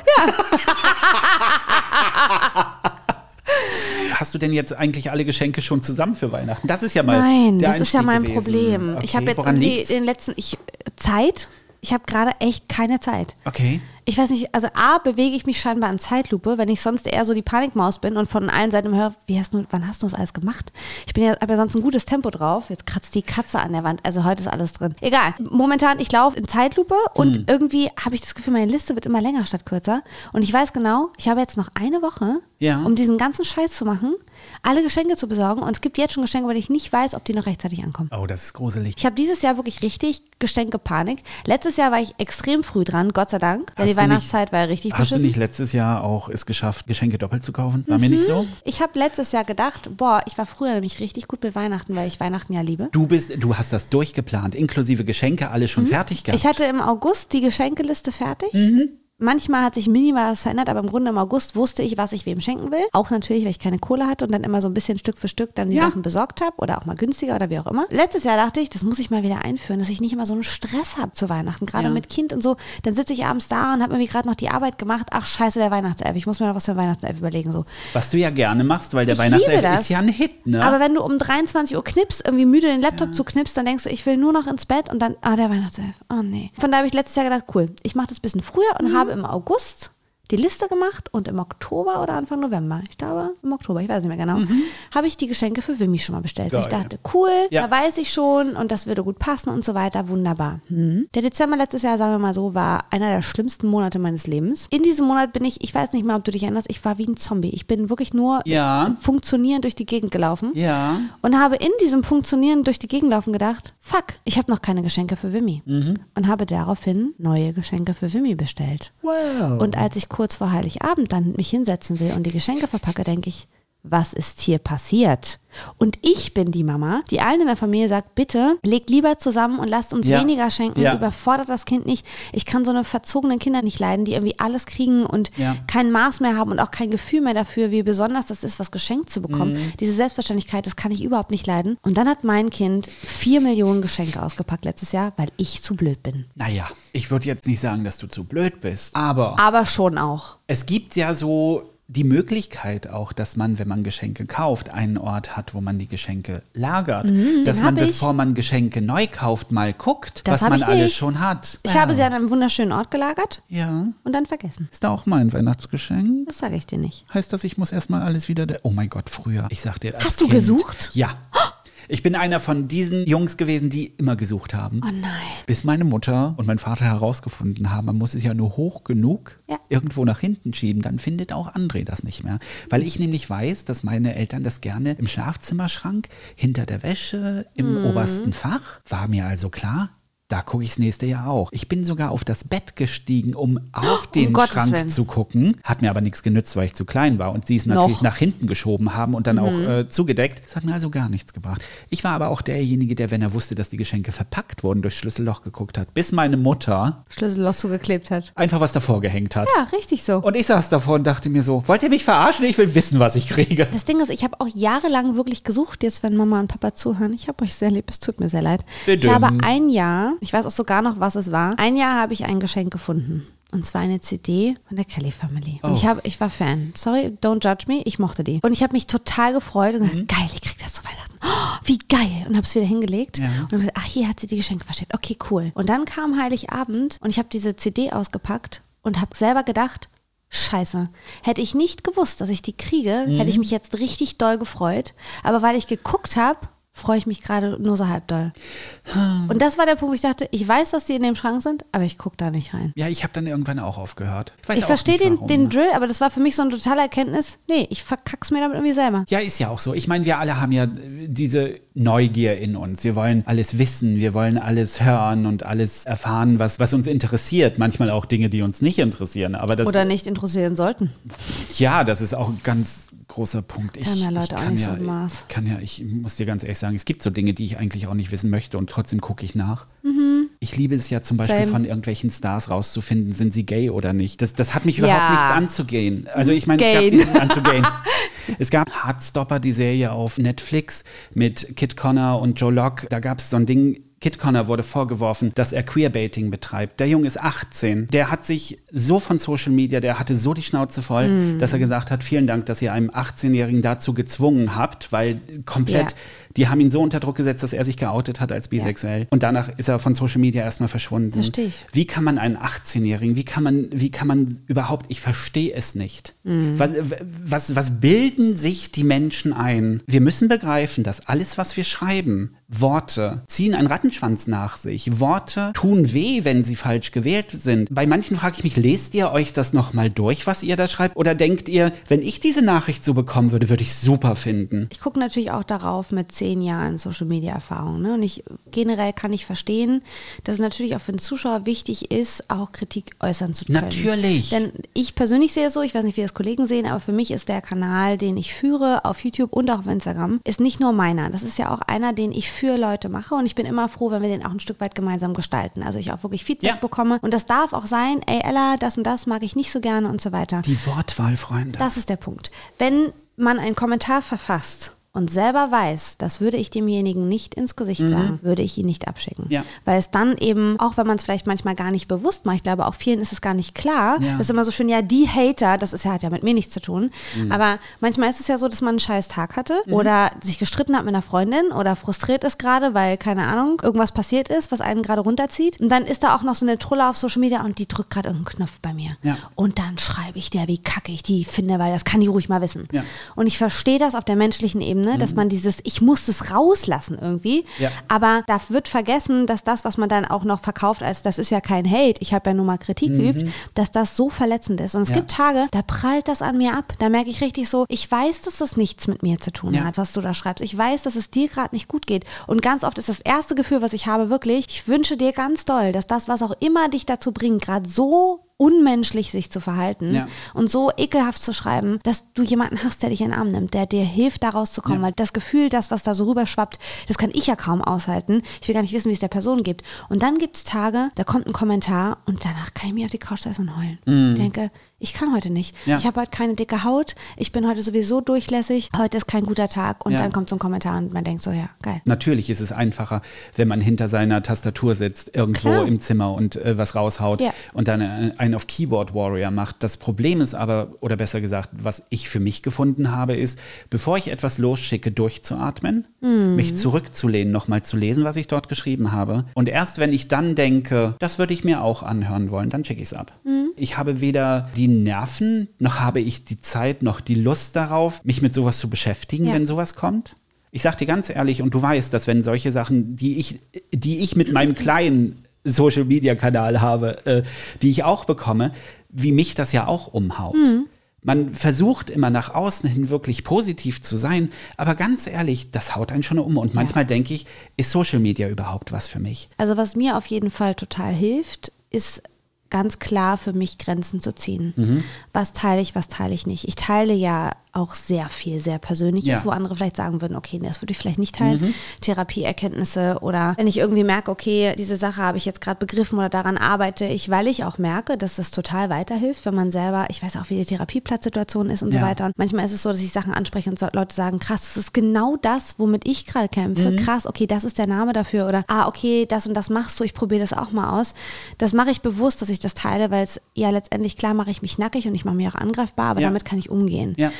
Hast du denn jetzt eigentlich alle Geschenke schon zusammen für Weihnachten? Das ist ja mal Nein, das ist ja Einstieg mein gewesen. Problem. Okay, Ich habe jetzt woran irgendwie liegt's? den letzten ich Zeit. Ich habe gerade echt keine Zeit. Okay. Ich weiß nicht, also A, bewege ich mich scheinbar in Zeitlupe, wenn ich sonst eher so die Panikmaus bin und von allen Seiten höre, wie hast du, wann hast du das alles gemacht? Ich bin ja, habe ja sonst ein gutes Tempo drauf. Jetzt kratzt die Katze an der Wand. Also heute ist alles drin. Egal. Momentan, ich laufe in Zeitlupe und Hm. irgendwie habe ich das Gefühl, meine Liste wird immer länger statt kürzer. Und ich weiß genau, ich habe jetzt noch eine Woche, Ja. um diesen ganzen Scheiß zu machen, alle Geschenke zu besorgen. Und es gibt jetzt schon Geschenke, weil ich nicht weiß, ob die noch rechtzeitig ankommen. Oh, das ist gruselig. Ich habe dieses Jahr wirklich richtig Geschenke-Panik. Letztes Jahr war ich extrem früh dran, Gott sei Dank. Hast die du nicht- Weihnachtszeit war ja richtig Hast du beschissen. nicht letztes Jahr auch es geschafft, Geschenke doppelt zu kaufen? War mir nicht so? Ich habe letztes Jahr gedacht, boah, ich war früher nämlich richtig gut mit Weihnachten, weil ich Weihnachten ja liebe. Du bist, du hast das durchgeplant, inklusive Geschenke, alle schon fertig gehabt. Mhm. Ich hatte im August die Geschenkeliste fertig. Mhm. Manchmal hat sich minimal was verändert, aber im Grunde im August wusste ich, was ich wem schenken will. Auch natürlich, weil ich keine Kohle hatte und dann immer so ein bisschen Stück für Stück dann die Ja. Sachen besorgt habe oder auch mal günstiger oder wie auch immer. Letztes Jahr dachte ich, das muss ich mal wieder einführen, dass ich nicht immer so einen Stress habe zu Weihnachten, gerade Ja. mit Kind und so. Dann sitze ich abends da und habe mir gerade noch die Arbeit gemacht. Ach scheiße, der Weihnachtself. Ich muss mir noch was für Weihnachtself überlegen. So. Was du ja gerne machst, weil der Ich Weihnachtself ist ja ein Hit, ne? Aber wenn du um 23 Uhr knippst, irgendwie müde den Laptop zuknippst, dann denkst du, ich will nur noch ins Bett und dann, ah, der Weihnachtself. Oh nee. Von da habe ich letztes Jahr gedacht, cool, ich mache das ein bisschen früher und Mhm. habe im August die Liste gemacht und im Oktober oder Anfang November, ich glaube im Oktober, ich weiß nicht mehr genau, habe ich die Geschenke für Wimmy schon mal bestellt. Und ich Geil. dachte, cool, Ja. da weiß ich schon und das würde gut passen und so weiter, wunderbar. Hm. Der Dezember letztes Jahr, sagen wir mal so, war einer der schlimmsten Monate meines Lebens. In diesem Monat bin ich, ich weiß nicht mehr, ob du dich erinnerst, ich war wie ein Zombie. Ich bin wirklich nur Ja. funktionierend durch die Gegend gelaufen Ja. und habe in diesem Funktionieren durch die Gegend laufen gedacht, fuck, ich habe noch keine Geschenke für Wimmy. Und habe daraufhin neue Geschenke für Wimmy bestellt. Wow. Und als ich kurz vor Heiligabend dann mich hinsetzen will und die Geschenke verpacke, denke ich, was ist hier passiert? Und ich bin die Mama, die allen in der Familie sagt, bitte legt lieber zusammen und lasst uns Ja. weniger schenken, Ja. überfordert das Kind nicht. Ich kann so eine verzogenen Kinder nicht leiden, die irgendwie alles kriegen und Ja. kein Maß mehr haben und auch kein Gefühl mehr dafür, wie besonders das ist, was geschenkt zu bekommen. Mhm. Diese Selbstverständlichkeit, das kann ich überhaupt nicht leiden. Und dann hat mein Kind vier Millionen Geschenke ausgepackt letztes Jahr, weil ich zu blöd bin. naja, ich würde jetzt nicht sagen, dass du zu blöd bist, aber Aber schon auch. es gibt ja so die Möglichkeit auch, dass man, wenn man Geschenke kauft, einen Ort hat, wo man die Geschenke lagert. dass Mhm, den man, hab ich. bevor man Geschenke neu kauft, mal guckt, Das was man alles schon hat. Ich habe sie an einem wunderschönen Ort gelagert Ja. und dann vergessen. Ist da auch mein Weihnachtsgeschenk? Das sage ich dir nicht. Heißt das, ich muss erstmal alles wieder. Oh mein Gott, früher. Ich sag dir. Hast du kind, gesucht? Ja. Ich bin einer von diesen Jungs gewesen, die immer gesucht haben. Oh nein. Bis meine Mutter und mein Vater herausgefunden haben, man muss es ja nur hoch genug Ja. irgendwo nach hinten schieben, dann findet auch André das nicht mehr. Weil ich nämlich weiß, dass meine Eltern das gerne im Schlafzimmerschrank, hinter der Wäsche, im Mhm. obersten Fach. War mir also klar. Da gucke ich das nächste Jahr auch. Ich bin sogar auf das Bett gestiegen, um auf den Gottes Schrank Willen. zu gucken. Hat mir aber nichts genützt, weil ich zu klein war und sie es natürlich Noch. Mhm. nach hinten geschoben haben und dann auch äh, zugedeckt. Das hat mir also gar nichts gebracht. Ich war aber auch derjenige, der, wenn er wusste, dass die Geschenke verpackt wurden, durchs Schlüsselloch geguckt hat, bis meine Mutter Schlüsselloch zugeklebt hat. einfach was davor gehängt hat. Ja, richtig so. Und ich saß davor und dachte mir so, wollt ihr mich verarschen? Ich will wissen, was ich kriege. Das Ding ist, ich habe auch jahrelang wirklich gesucht, jetzt wenn Mama und Papa zuhören. Ich habe euch sehr lieb, es tut mir sehr leid. Bitte. Ich habe ein Jahr, ich weiß auch sogar noch, was es war, ein Jahr habe ich ein Geschenk gefunden. Und zwar eine CD von der Kelly Family. Und Oh. ich, hab, ich war Fan. Sorry, don't judge me. Ich mochte die. Und ich habe mich total gefreut und Mhm. gedacht, geil, ich krieg das zu Weihnachten. Oh, wie geil. Und habe es wieder hingelegt. Ja. Und hab gesagt, ach, hier hat sie die Geschenke versteckt. Okay, cool. Und dann kam Heiligabend und ich habe diese CD ausgepackt und habe selber gedacht, Scheiße. Hätte ich nicht gewusst, dass ich die kriege, hätte Mhm. ich mich jetzt richtig doll gefreut. Aber weil ich geguckt habe, freue ich mich gerade nur so halb doll. Und das war der Punkt, wo ich dachte, ich weiß, dass die in dem Schrank sind, aber ich gucke da nicht rein. Ja, ich habe dann irgendwann auch aufgehört. Ich auch verstehe den, warum, den ne? Drill, aber das war für mich so eine totale Erkenntnis. Nee, ich verkack's mir damit irgendwie selber. Ja, ist ja auch so. Ich meine, wir alle haben ja diese Neugier in uns. Wir wollen alles wissen, wir wollen alles hören und alles erfahren, was, was uns interessiert. Manchmal auch Dinge, die uns nicht interessieren. Aber das, Oder nicht interessieren sollten. ja, das ist auch ganz großer Punkt. Ich, ja Leute ich kann ja, Maß. kann ja, ich muss dir ganz ehrlich sagen, es gibt so Dinge, die ich eigentlich auch nicht wissen möchte und trotzdem gucke ich nach. Ich liebe es ja zum Beispiel Mhm. Same. von irgendwelchen Stars rauszufinden, sind sie gay oder nicht. Das, das hat mich Ja. überhaupt nichts anzugehen. Also ich meine, es gab diesen anzugehen. Es gab Heartstopper, die Serie auf Netflix mit Kit Connor und Joe Locke. Da gab es so ein Ding, Kit Connor wurde vorgeworfen, dass er Queerbaiting betreibt. Der Junge ist 18. Der hat sich so von Social Media, der hatte so die Schnauze voll, Mhm. dass er gesagt hat, vielen Dank, dass ihr einem 18-Jährigen dazu gezwungen habt, weil komplett, Ja. Die haben ihn so unter Druck gesetzt, dass er sich geoutet hat als bisexuell. Und danach ist er von Social Media erstmal verschwunden. Versteh ich. Wie kann man einen 18-Jährigen, wie kann man, wie kann man überhaupt, ich verstehe es nicht. Mhm. Was, was, was bilden sich die Menschen ein? Wir müssen begreifen, dass alles, was wir schreiben, Worte ziehen einen Rattenschwanz nach sich. Worte tun weh, wenn sie falsch gewählt sind. Bei manchen frage ich mich, lest ihr euch das nochmal durch, was ihr da schreibt? Oder denkt ihr, wenn ich diese Nachricht so bekommen würde, würde ich super finden? Ich gucke natürlich auch darauf mit zehn Jahren Social Media Erfahrung. Ne? Und ich generell kann ich verstehen, dass es natürlich auch für den Zuschauer wichtig ist, auch Kritik äußern zu können. Natürlich. Denn ich persönlich sehe es so, ich weiß nicht, wie das Kollegen sehen, aber für mich ist der Kanal, den ich führe auf YouTube und auch auf Instagram, ist nicht nur meiner. Das ist ja auch einer, den ich für Leute mache und ich bin immer froh, wenn wir den auch ein Stück weit gemeinsam gestalten. Also ich auch wirklich Feedback Ja. bekomme. Und das darf auch sein, ey Ella, das und das mag ich nicht so gerne und so weiter. Die Wortwahl, Freunde. Das ist der Punkt. Wenn man einen Kommentar verfasst und selber weiß, das würde ich demjenigen nicht ins Gesicht sagen, würde ich ihn nicht abschicken. Mhm. Ja. Weil es dann eben, auch wenn man es vielleicht manchmal gar nicht bewusst macht, ich glaube, auch vielen ist es gar nicht klar. Ja. Das ist immer so schön, ja, die Hater, das ist ja, hat ja mit mir nichts zu tun. Mhm. Aber manchmal ist es ja so, dass man einen scheiß Tag hatte oder sich gestritten hat mit einer Freundin oder frustriert ist gerade, weil, keine Ahnung, irgendwas passiert ist, was einen gerade runterzieht. Und dann ist da auch noch so eine Trulle auf Social Media und die drückt gerade irgendeinen Knopf bei mir. Ja. Und dann schreibe ich der, wie kacke ich die finde, weil das kann die ruhig mal wissen. Mhm. Und ich verstehe das auf der menschlichen Ebene, dass man dieses, ich muss das rauslassen irgendwie. Ja. Aber da wird vergessen, dass das, was man dann auch noch verkauft, als das ist ja kein Hate, ich habe ja nur mal Kritik geübt, dass das so verletzend ist. Und es Mhm. Ja. gibt Tage, da prallt das an mir ab. Da merke ich richtig so, ich weiß, dass das nichts mit mir zu tun Ja. hat, was du da schreibst. Ich weiß, dass es dir gerade nicht gut geht. Und ganz oft ist das erste Gefühl, was ich habe, wirklich, ich wünsche dir ganz doll, dass das, was auch immer dich dazu bringt, gerade so unmenschlich sich zu verhalten Ja. und so ekelhaft zu schreiben, dass du jemanden hast, der dich in den Arm nimmt, der dir hilft, da rauszukommen. Ja. Weil das Gefühl, das, was da so rüberschwappt, das kann ich ja kaum aushalten. Ich will gar nicht wissen, wie es der Person gibt. Und dann gibt es Tage, da kommt ein Kommentar und danach kann ich mir auf die Couch setzen und heulen. Ich denke, ich kann heute nicht. Ja. Ich habe heute keine dicke Haut. Ich bin heute sowieso durchlässig. Heute ist kein guter Tag. Und Ja. dann kommt so ein Kommentar und man denkt so, ja, geil. Natürlich ist es einfacher, wenn man hinter seiner Tastatur sitzt, irgendwo Klar. im Zimmer und äh, was raushaut Ja. und dann äh, einen auf Keyboard Warrior macht. Das Problem ist aber, oder besser gesagt, was ich für mich gefunden habe, ist, bevor ich etwas losschicke, durchzuatmen, Mhm. mich zurückzulehnen, nochmal zu lesen, was ich dort geschrieben habe. Und erst wenn ich dann denke, das würde ich mir auch anhören wollen, dann schicke ich es ab. Mhm. Ich habe weder die Nerven, noch habe ich die Zeit, noch die Lust darauf, mich mit sowas zu beschäftigen, Ja. wenn sowas kommt. Ich sag dir ganz ehrlich, und du weißt, dass wenn solche Sachen, die ich, die ich mit meinem kleinen Social Media Kanal habe, äh, die ich auch bekomme, wie mich das ja auch umhaut. Man versucht immer nach außen hin wirklich positiv zu sein, aber ganz ehrlich, das haut einen schon um. Und manchmal denke ich, ist Social Media überhaupt was für mich? Also was mir auf jeden Fall total hilft, ist ganz klar für mich Grenzen zu ziehen. Mhm. Was teile ich, was teile ich nicht. Ich teile ja auch sehr viel, sehr Persönliches, Ja. Mhm. wo andere vielleicht sagen würden, okay, nee, das würde ich vielleicht nicht teilen. Therapieerkenntnisse oder wenn ich irgendwie merke, okay, diese Sache habe ich jetzt gerade begriffen oder daran arbeite ich, weil ich auch merke, dass das total weiterhilft, wenn man selber, ich weiß auch, wie die Therapieplatzsituation ist und so Ja. weiter. Und manchmal ist es so, dass ich Sachen anspreche und so, Leute sagen, krass, das ist genau das, womit ich gerade kämpfe. Mhm. Krass, okay, das ist der Name dafür oder ah, okay, das und das machst du, ich probiere das auch mal aus. Das mache ich bewusst, dass ich das teile, weil es ja letztendlich klar mache ich mich nackig und ich mache mich auch angreifbar, aber Ja. damit kann ich umgehen. Ja.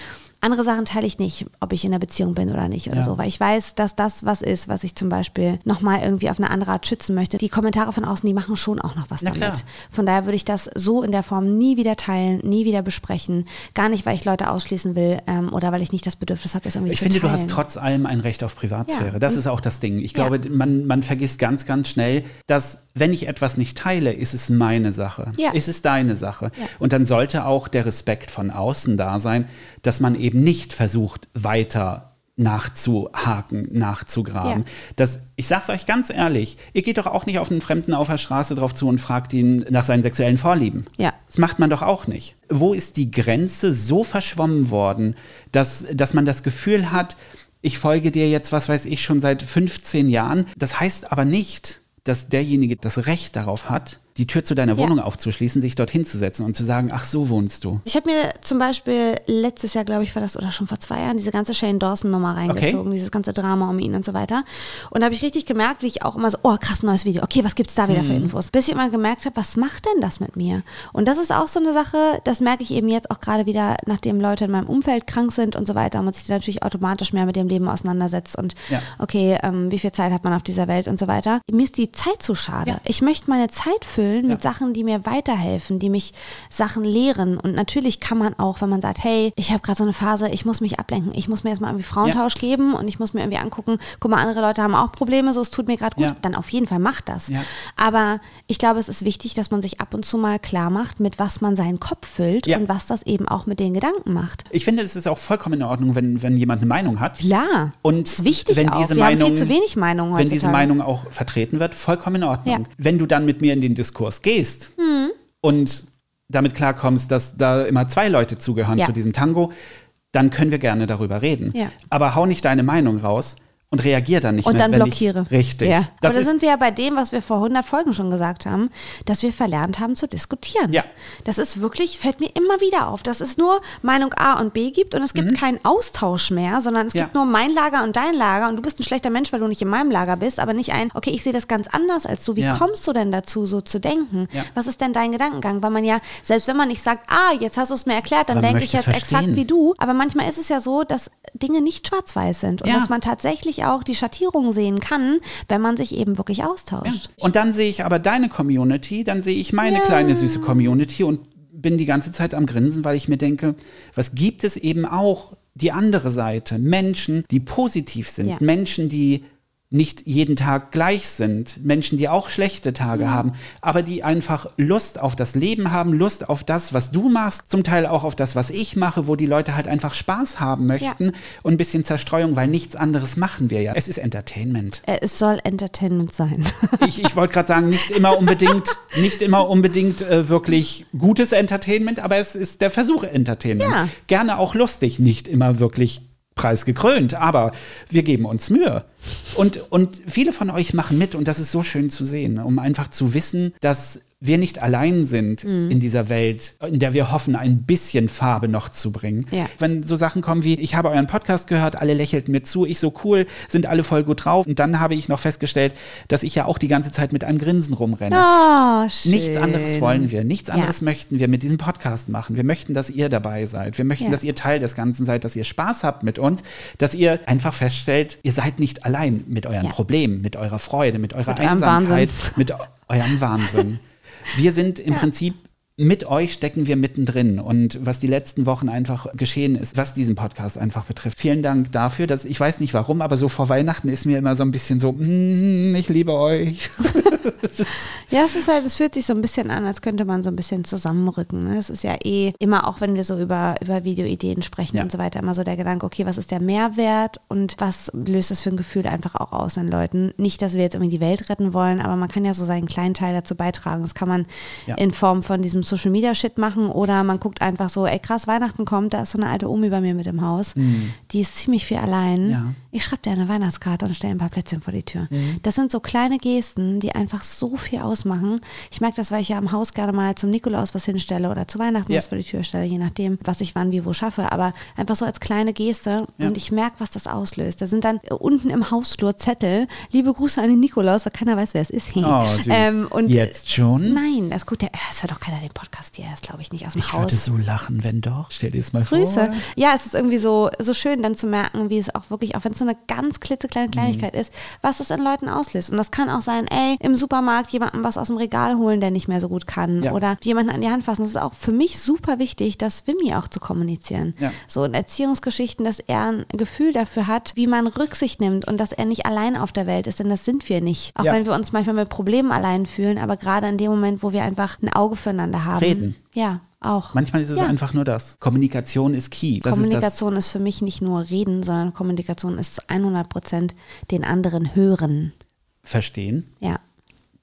Andere Sachen teile ich nicht, ob ich in einer Beziehung bin oder nicht oder Ja. so, weil ich weiß, dass das was ist, was ich zum Beispiel nochmal irgendwie auf eine andere Art schützen möchte. Die Kommentare von außen, die machen schon auch noch was Na damit. klar. Von daher würde ich das so in der Form nie wieder teilen, nie wieder besprechen. Gar nicht, weil ich Leute ausschließen will ähm, oder weil ich nicht das Bedürfnis habe, das irgendwie Ich zu finde, du hast trotz allem ein Recht auf Privatsphäre. Ja. Das ist auch das Ding. Ich Ja. glaube, man, man vergisst ganz, ganz schnell, dass wenn ich etwas nicht teile, ist es meine Sache. Ja. Ist es deine Sache. Ja. Und dann sollte auch der Respekt von außen da sein, dass man eben nicht versucht, weiter nachzuhaken, nachzugraben. Ja. Das, ich sag's euch ganz ehrlich, ihr geht doch auch nicht auf einen Fremden auf der Straße drauf zu und fragt ihn nach seinen sexuellen Vorlieben. Ja. Das macht man doch auch nicht. Wo ist die Grenze so verschwommen worden, dass, dass man das Gefühl hat, ich folge dir jetzt, was weiß ich, schon seit 15 Jahren. Das heißt aber nicht, dass derjenige das Recht darauf hat, die Tür zu deiner Ja. Wohnung aufzuschließen, sich dorthin zu setzen und zu sagen, ach so wohnst du. Ich habe mir zum Beispiel letztes Jahr, glaube ich, war das oder schon vor zwei Jahren, diese ganze Shane Dawson-Nummer reingezogen, dieses ganze Drama um ihn und so weiter. Und da habe ich richtig gemerkt, wie ich auch immer so, oh krass, neues Video, okay, was gibt's da wieder Mhm. für Infos? Bis ich immer gemerkt habe, was macht denn das mit mir? Und das ist auch so eine Sache, das merke ich eben jetzt auch gerade wieder, nachdem Leute in meinem Umfeld krank sind und so weiter, und man sich natürlich automatisch mehr mit dem Leben auseinandersetzt und Ja. okay, ähm, wie viel Zeit hat man auf dieser Welt und so weiter. Mir ist die Zeit zu schade. Ja. Ich möchte meine Zeit füllen mit Ja. Sachen, die mir weiterhelfen, die mich Sachen lehren. Und natürlich kann man auch, wenn man sagt, hey, ich habe gerade so eine Phase, ich muss mich ablenken, ich muss mir erstmal irgendwie Frauentausch geben und ich muss mir irgendwie angucken, guck mal, andere Leute haben auch Probleme, so es tut mir gerade gut, Ja. dann auf jeden Fall macht das. Ja. Aber ich glaube, es ist wichtig, dass man sich ab und zu mal klar macht, mit was man seinen Kopf füllt Ja. und was das eben auch mit den Gedanken macht. Ich finde, es ist auch vollkommen in Ordnung, wenn, wenn jemand eine Meinung hat. Klar. Und ist wichtig wenn auch. diese Wir haben Meinung, viel zu wenig Meinungen Wenn diese heutzutage. Meinung auch vertreten wird, vollkommen in Ordnung. Ja. Wenn du dann mit mir in den Diskurs gehst Hm. und damit klarkommst, dass da immer zwei Leute zugehören Ja. zu diesem Tango, dann können wir gerne darüber reden. Ja. Aber hau nicht deine Meinung raus und reagiere dann nicht Und mehr. dann wenn blockiere. Ich, richtig. Ja. Das Aber da sind wir ja bei dem, was wir vor 100 Folgen schon gesagt haben, dass wir verlernt haben zu diskutieren. Ja. Das ist wirklich, fällt mir immer wieder auf, dass es nur Meinung A und B gibt und es gibt keinen Austausch mehr, sondern es Mhm. Ja. gibt nur mein Lager und dein Lager und du bist ein schlechter Mensch, weil du nicht in meinem Lager bist, aber nicht ein, okay, ich sehe das ganz anders als du. Wie Ja. kommst du denn dazu, so zu denken? Ja. Was ist denn dein Gedankengang? Weil man ja, selbst wenn man nicht sagt, ah, jetzt hast du es mir erklärt, dann denke ich jetzt es exakt verstehen. wie du. Aber manchmal ist es ja so, dass Dinge nicht schwarz-weiß sind und dass man tatsächlich auch die Schattierungen sehen kann, wenn man sich eben wirklich austauscht. Und dann sehe ich aber deine Community, dann sehe ich meine Ja. kleine süße Community und bin die ganze Zeit am Grinsen, weil ich mir denke, was gibt es eben auch die andere Seite? Menschen, die positiv sind, Ja. Menschen, die nicht jeden Tag gleich sind, Menschen, die auch schlechte Tage haben, aber die einfach Lust auf das Leben haben, Lust auf das, was du machst, zum Teil auch auf das, was ich mache, wo die Leute halt einfach Spaß haben möchten und ein bisschen Zerstreuung, weil nichts anderes machen wir ja. Es ist Entertainment. Äh, Es soll Entertainment sein. Ich, ich wollte gerade sagen, nicht immer unbedingt, nicht immer unbedingt äh, wirklich gutes Entertainment, aber es ist der Versuch Entertainment. Ja. Gerne auch lustig, nicht immer wirklich preisgekrönt, aber wir geben uns Mühe. Und, und viele von euch machen mit und das ist so schön zu sehen, um einfach zu wissen, dass wir nicht allein sind Mhm. in dieser Welt, in der wir hoffen, ein bisschen Farbe noch zu bringen. Ja. Wenn so Sachen kommen wie, ich habe euren Podcast gehört, alle lächelten mir zu, ich so cool, sind alle voll gut drauf. Und dann habe ich noch festgestellt, dass ich ja auch die ganze Zeit mit einem Grinsen rumrenne. Oh. Nichts anderes wollen wir, nichts Ja. anderes möchten wir mit diesem Podcast machen. Wir möchten, dass ihr dabei seid. Wir möchten, Ja. dass ihr Teil des Ganzen seid, dass ihr Spaß habt mit uns, dass ihr einfach feststellt, ihr seid nicht allein mit euren Ja. Problemen, mit eurer Freude, mit eurer Mit Einsamkeit, mit eu- eurem Wahnsinn. Wir sind im Prinzip mit euch stecken wir mittendrin und was die letzten Wochen einfach geschehen ist, was diesen Podcast einfach betrifft. Vielen Dank dafür, dass ich weiß nicht warum, aber so vor Weihnachten ist mir immer so ein bisschen so, mm, ich liebe euch. Ja, es ist halt, es fühlt sich so ein bisschen an, als könnte man so ein bisschen zusammenrücken. Ne? Das ist ja eh immer auch, wenn wir so über, über Videoideen sprechen Ja. und so weiter, immer so der Gedanke, okay, was ist der Mehrwert und was löst das für ein Gefühl einfach auch aus in Leuten? Nicht, dass wir jetzt irgendwie die Welt retten wollen, aber man kann ja so seinen kleinen Teil dazu beitragen. Das kann man Ja. in Form von diesem Social Media Shit machen oder man guckt einfach so, ey krass, Weihnachten kommt, da ist so eine alte Omi bei mir mit im Haus. Die ist ziemlich viel allein. Mhm. Ja. Mhm. Ich schreibe dir eine Weihnachtskarte und stelle ein paar Plätzchen vor die Tür. Das sind so kleine Gesten, die einfach so viel ausmachen. Ich merke das, weil ich ja am Haus gerne mal zum Nikolaus was hinstelle oder zu Weihnachten Ja. was vor die Tür stelle, je nachdem, was ich wann wie wo schaffe. Aber einfach so als kleine Geste Ja. und ich merke, was das auslöst. Da sind dann äh, unten im Hausflur Zettel. Liebe Grüße an den Nikolaus, weil keiner weiß, wer es ist. Oh, süß. Ähm, und Jetzt schon? Nein, das ist gut. Der, es hört doch keiner den Podcast hier. Er ist, glaube ich, nicht aus dem Ich Haus. würde so lachen, wenn doch. Stell dir das mal Grüße. vor. Ja, es ist irgendwie so, so schön dann zu merken, wie es auch wirklich, auch wenn es so eine ganz klitzekleine Kleinigkeit ist, was das in Leuten auslöst. Und das kann auch sein, ey, im Supermarkt jemandem was aus dem Regal holen, der nicht mehr so gut kann. Ja. Oder jemanden an die Hand fassen. Das ist auch für mich super wichtig, das Wimmy auch zu kommunizieren. Ja. So in Erziehungsgeschichten, dass er ein Gefühl dafür hat, wie man Rücksicht nimmt und dass er nicht allein auf der Welt ist, denn das sind wir nicht. Auch Ja. wenn wir uns manchmal mit Problemen allein fühlen, aber gerade in dem Moment, wo wir einfach ein Auge füreinander haben. Reden. Ja, auch. Manchmal ist es Ja. einfach nur das. Kommunikation ist key. Das Kommunikation ist, für mich nicht nur reden, sondern Kommunikation ist zu 100 Prozent den anderen hören. ist Verstehen. Ja.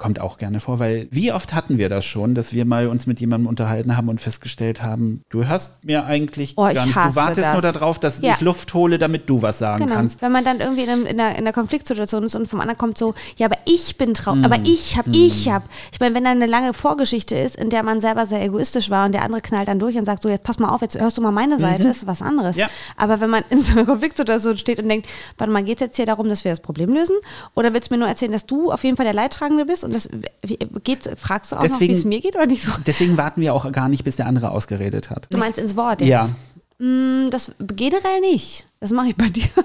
Kommt auch gerne vor, weil wie oft hatten wir das schon, dass wir mal uns mit jemandem unterhalten haben und festgestellt haben, du hörst mir eigentlich Oh, gar nicht. Du wartest das. nur darauf, dass Ja. ich Luft hole, damit du was sagen Genau. kannst. Wenn man dann irgendwie in, einem, in, einer, in einer Konfliktsituation ist und vom anderen kommt so, ja, aber ich bin traurig, Mm. aber ich hab, ich hab. Ich meine, wenn da eine lange Vorgeschichte ist, in der man selber sehr egoistisch war und der andere knallt dann durch und sagt so, jetzt pass mal auf, jetzt hörst du mal meine Seite, ist was anderes. Mhm. Ja. Aber wenn man in so einer Konfliktsituation steht und denkt, warte mal, geht es jetzt hier darum, dass wir das Problem lösen? Oder willst du mir nur erzählen, dass du auf jeden Fall der Leidtragende bist? Und das wie, geht's, fragst du auch noch, Deswegen- wie es mir geht oder nicht so? Deswegen warten wir auch gar nicht, bis der andere ausgeredet hat. Du meinst ins Wort jetzt? Ja. Mm, Das generell nicht. Das mache ich bei dir.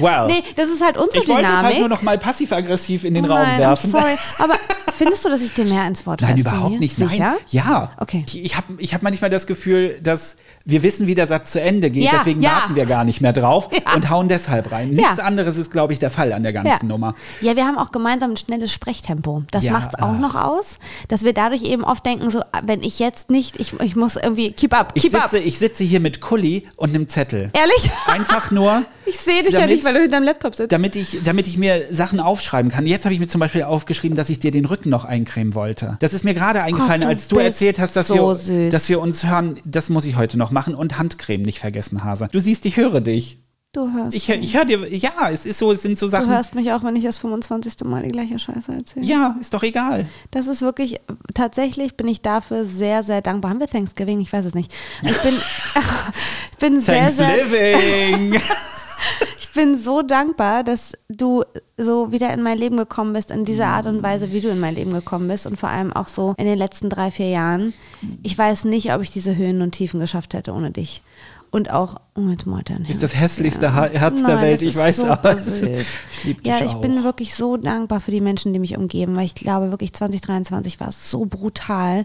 Wow. Nee, das ist halt unsere ich wollte es Dynamik. halt nur noch mal passiv-aggressiv in den Oh Raum nein, I'm werfen. sorry. Aber findest du, dass ich dir mehr ins Wort Nein, als du überhaupt nicht. Sicher? Nein. Ja. Okay. Ich, ich habe ich hab manchmal das Gefühl, dass wir wissen, wie der Satz zu Ende geht. Ja, deswegen ja. warten wir gar nicht mehr drauf Ja. und hauen deshalb rein. Nichts Ja. anderes ist, glaube ich, der Fall an der ganzen Ja. Nummer. ja, wir haben auch gemeinsam ein schnelles Sprechtempo. Das Ja, macht's auch ah. noch aus, dass wir dadurch eben oft denken, so, wenn ich jetzt nicht, ich, ich muss irgendwie keep up, Ich keep up. sitze, ich sitze hier mit Kulli und einem Zettel. Ehrlich? Einfach nur, Ich sehe dich ja Damit- nicht, weil du hinterm Laptop sitzt. damit ich, damit ich mir Sachen aufschreiben kann. Jetzt habe ich mir zum Beispiel aufgeschrieben, dass ich dir den Rücken noch eincremen wollte. Das ist mir gerade eingefallen, du als du erzählt hast, dass, so wir, süß. dass wir uns hören. Das muss ich heute noch machen und Handcreme nicht vergessen, Hase. Du siehst, ich höre dich. Du hörst. Ich, ich höre dir, ja, es ist so, es sind so du Sachen. hörst mich auch, wenn ich das 25. Mal die gleiche Scheiße erzähle. Ja, ist doch egal. Das ist wirklich, tatsächlich bin ich dafür sehr, sehr dankbar. Haben wir Thanksgiving? Ich weiß es nicht. Ich bin, ich bin sehr, sehr, Thanksgiving. bin so dankbar, dass du so wieder in mein Leben gekommen bist, in dieser Art und Weise, wie du in mein Leben gekommen bist und vor allem auch so in den letzten drei, vier Jahren. Ich weiß nicht, ob ich diese Höhen und Tiefen geschafft hätte ohne dich. Und auch, oh, malt er ein Ist das hässlichste ja. Herz der Nein, Welt, ich weiß, aber ich lieb dich Ja, ich auch. bin wirklich so dankbar für die Menschen, die mich umgeben, weil ich glaube wirklich 2023 war so brutal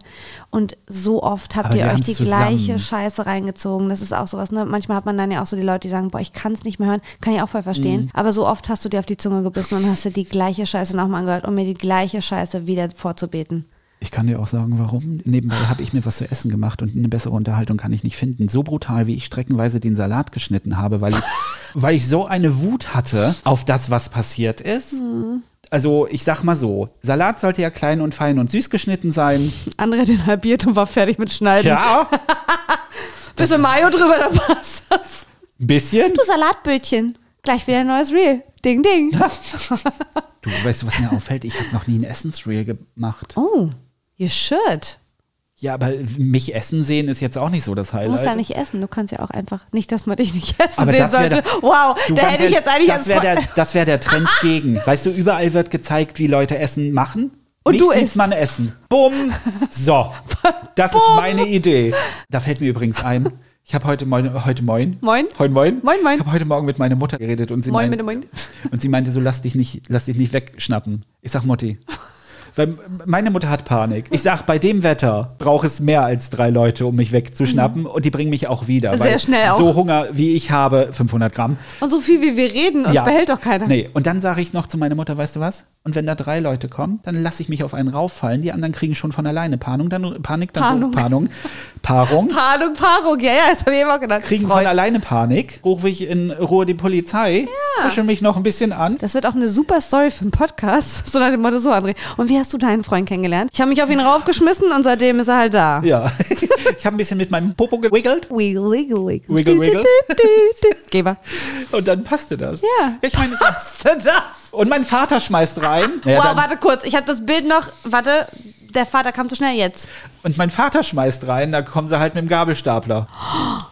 und so oft habt Aber ihr euch die zusammen. gleiche Scheiße reingezogen. Das ist auch sowas, ne? Manchmal hat man dann ja auch so die Leute, die sagen, boah, ich kann es nicht mehr hören, kann ich auch voll verstehen. Mhm. Aber so oft hast du dir auf die Zunge gebissen und hast dir die gleiche Scheiße nochmal angehört, um mir die gleiche Scheiße wieder vorzubeten. Ich kann dir auch sagen, warum. Nebenbei habe ich mir was zu essen gemacht und eine bessere Unterhaltung kann ich nicht finden. So brutal, wie ich streckenweise den Salat geschnitten habe, weil ich, weil ich so eine Wut hatte auf das, was passiert ist. Also ich sag mal so, Salat sollte ja klein und fein und süß geschnitten sein. Hat den halbiert und war fertig mit Schneiden. Ja, Bisschen Mayo drüber, dann passt das. ein bisschen. Du Salatbötchen. Gleich wieder ein neues Reel. Ding, ding. Du, weißt was mir auffällt? Ich habe noch nie ein Essensreel gemacht. Oh, you should. Ja, aber mich essen sehen ist jetzt auch nicht so das Du musst Highlight. ja nicht essen. Du kannst ja auch einfach, nicht, dass man dich nicht essen Aber sehen sollte. der- wow, da hätte ich jetzt eigentlich das wäre der, das wär der Trend gegen. Weißt du, überall wird gezeigt, wie Leute Essen machen. Und Mich du sieht isst. man essen. Bumm. So. Das ist meine Idee. Da fällt mir übrigens ein. Ich habe heute moin, heute moin. Moin. Heute moin. Moin, moin. Ich habe heute Morgen mit meiner Mutter geredet und sie Moin, meinte, moin. und sie meinte so, lass dich nicht, lass dich nicht wegschnappen. Ich sag Mutti. Weil meine Mutter hat Panik. Ich sag, bei dem Wetter braucht es mehr als drei Leute, um mich wegzuschnappen. Und die bringen mich auch wieder. Mhm. Sehr schnell auch. So Hunger, wie ich habe, 500 Gramm. Und so viel wie wir reden, uns behält doch keiner. Nee, und dann sage ich noch zu meiner Mutter, weißt du was? Und wenn da drei Leute kommen, dann lasse ich mich auf einen rauffallen. Die anderen kriegen schon von alleine Panik, dann Panik, dann Paarung. Paarung, Paarung. Paarung, Paarung, ja, ja, das habe ich auch genannt. Kriegen Freund. von alleine Panik, rufe ich in Ruhe die Polizei, ja. mich noch ein bisschen an. Das wird auch eine super Story für einen Podcast. So nach dem Motto so, André. Und wie hast du deinen Freund kennengelernt? Ich habe mich auf ihn raufgeschmissen und seitdem ist er halt da. Ja, ich habe ein bisschen mit meinem Popo gewiggelt Wiggle, wiggle, wiggle. Wiggle, wiggle. Geber. und dann passte das. Ja. Ich meine, du das? und mein Vater schmeißt rein. Ja, wow, warte kurz. Ich habe das Bild noch. Warte, der Vater kam zu schnell jetzt. Und mein Vater schmeißt rein, da kommen sie halt mit dem Gabelstapler.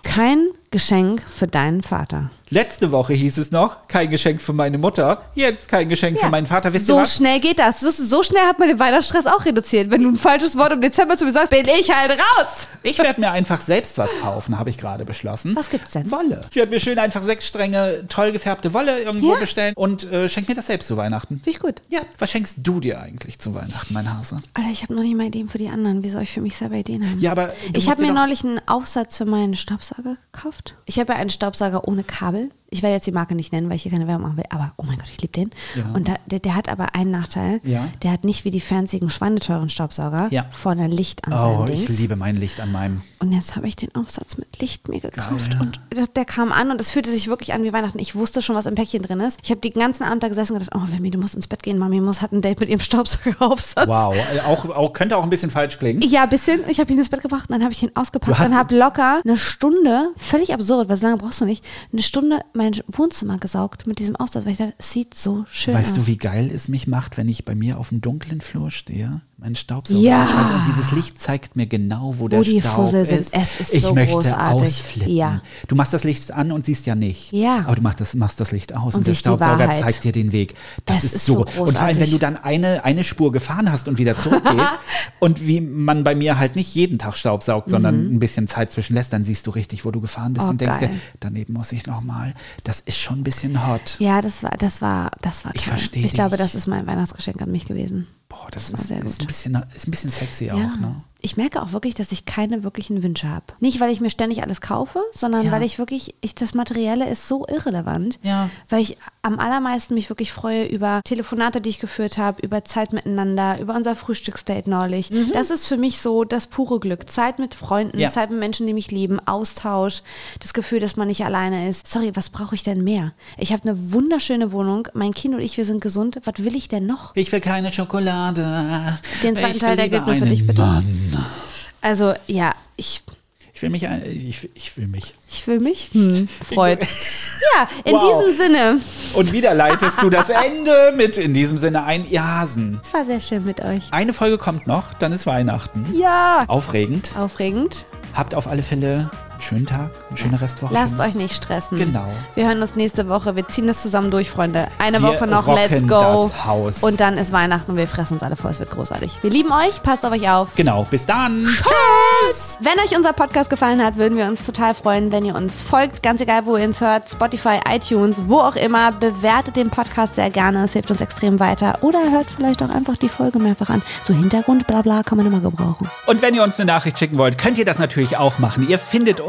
Kein Geschenk für deinen Vater. Letzte Woche hieß es noch, kein Geschenk für meine Mutter, jetzt kein Geschenk Ja. für meinen Vater. Wisst So ihr was? schnell geht das. So schnell hat man den Weihnachtsstress auch reduziert. Wenn du ein falsches Wort im Dezember zu mir sagst, bin ich halt raus. Ich werde mir einfach selbst was kaufen, habe ich gerade beschlossen. Was gibt's denn? Wolle. Ich werde mir schön einfach sechs Stränge toll gefärbte Wolle irgendwo Ja. bestellen und äh, schenk mir das selbst zu Weihnachten. Finde ich gut. Ja, was schenkst du dir eigentlich zu Weihnachten, mein Hase? Alter, ich habe noch nicht mal Ideen für die anderen. Wie soll ich für mich selber Ideen haben? Ja, aber ich habe mir neulich einen Aufsatz für meinen Staubsauger gekauft. Ich habe einen Staubsauger ohne Kabel. Ich werde jetzt die Marke nicht nennen, weil ich hier keine Werbung machen will. Aber oh mein Gott, ich liebe den. Ja. Und da, der, der hat aber einen Nachteil. Ja. Der hat nicht wie die fanzigen schweineteuren Staubsauger Ja. vorne Licht an Oh, seinem ich Dings. liebe mein Licht an meinem. Und jetzt habe ich den Aufsatz mit Licht mir gekauft. Geil. Und das, der kam an und es fühlte sich wirklich an wie Weihnachten. Ich wusste schon, was im Päckchen drin ist. Ich habe den ganzen Abend da gesessen und gedacht, oh, Wemmy, du musst ins Bett gehen. Mami muss hat ein Date mit ihrem Staubsaugeraufsatz. Wow, auch, auch, könnte auch ein bisschen falsch klingen. Ja, ein bisschen. Ich habe ihn ins Bett gebracht und dann habe ich ihn ausgepackt und habe locker eine Stunde, völlig absurd, weil so lange brauchst du nicht, eine Stunde mein Wohnzimmer gesaugt mit diesem Aufsatz, weil ich dachte, es sieht so schön Weißt aus. du, wie geil es mich macht, wenn ich bei mir auf dem dunklen Flur stehe? Mein Staubsauger. Ja. anschmeiße Und dieses Licht zeigt mir genau, wo, der die Staub Fussel sind. ist. Es ist ich so möchte großartig. ausflippen. Ja. Du machst das Licht an und siehst ja nicht. Ja. Aber du machst das, machst das Licht aus und, Und der Staubsauger zeigt dir den Weg. Das ist, ist so. so und vor allem, wenn du dann eine, eine Spur gefahren hast und wieder zurückgehst und wie man bei mir halt nicht jeden Tag staubsaugt, sondern ein bisschen Zeit zwischenlässt, dann siehst du richtig, wo du gefahren bist Mhm. Oh, und denkst dir, geil. daneben muss ich nochmal. Das ist schon ein bisschen hot. Ja, das war, das war, das war Ich toll. versteh Ich glaube, dich. das ist mein Weihnachtsgeschenk an mich gewesen. Boah, das, war ist, ist, ein bisschen, ist ein bisschen sexy Ja. auch, ne? Ich merke auch wirklich, dass ich keine wirklichen Wünsche habe. Nicht, weil ich mir ständig alles kaufe, sondern Ja. weil ich wirklich, ich, das Materielle ist so irrelevant. Ja. Weil ich am allermeisten mich wirklich freue über Telefonate, die ich geführt habe, über Zeit miteinander, über unser Frühstücksdate neulich. Das ist für mich so das pure Glück. Zeit mit Freunden, Ja. Zeit mit Menschen, die mich lieben, Austausch, das Gefühl, dass man nicht alleine ist. Sorry, was brauche ich denn mehr? Ich habe eine wunderschöne Wohnung, mein Kind und ich, wir sind gesund. Was will ich denn noch? Ich will keine Schokolade. Den zweiten ich Teil, der gilt nur für dich, bitte. Mann. Also, ja, ich. Ich will mich, ich, ich will mich. Ich will mich. Hm, Freud. Ja, in Wow. diesem Sinne. Und wieder leitest du das Ende mit in diesem Sinne ein Jasen. Es war sehr schön mit euch. Eine Folge kommt noch, dann ist Weihnachten. Ja. Aufregend. Aufregend. Habt auf alle Fälle einen schönen Tag, eine schöne Restwoche. Lasst euch nicht stressen. Genau. Wir hören uns nächste Woche. Wir ziehen das zusammen durch, Freunde. Eine Wir Woche noch. Let's go. das Haus. Und dann ist Weihnachten und wir fressen uns alle voll. Es wird großartig. Wir lieben euch. Passt auf euch auf. Genau, bis dann. Tschüss! Wenn euch unser Podcast gefallen hat, würden wir uns total freuen, wenn ihr uns folgt. Ganz egal, wo ihr uns hört. Spotify, iTunes, wo auch immer. Bewertet den Podcast sehr gerne. Es hilft uns extrem weiter. Oder hört vielleicht auch einfach die Folge mehrfach an. So Hintergrund, bla bla, kann man immer gebrauchen. Und wenn ihr uns eine Nachricht schicken wollt, könnt ihr das natürlich auch machen. Ihr findet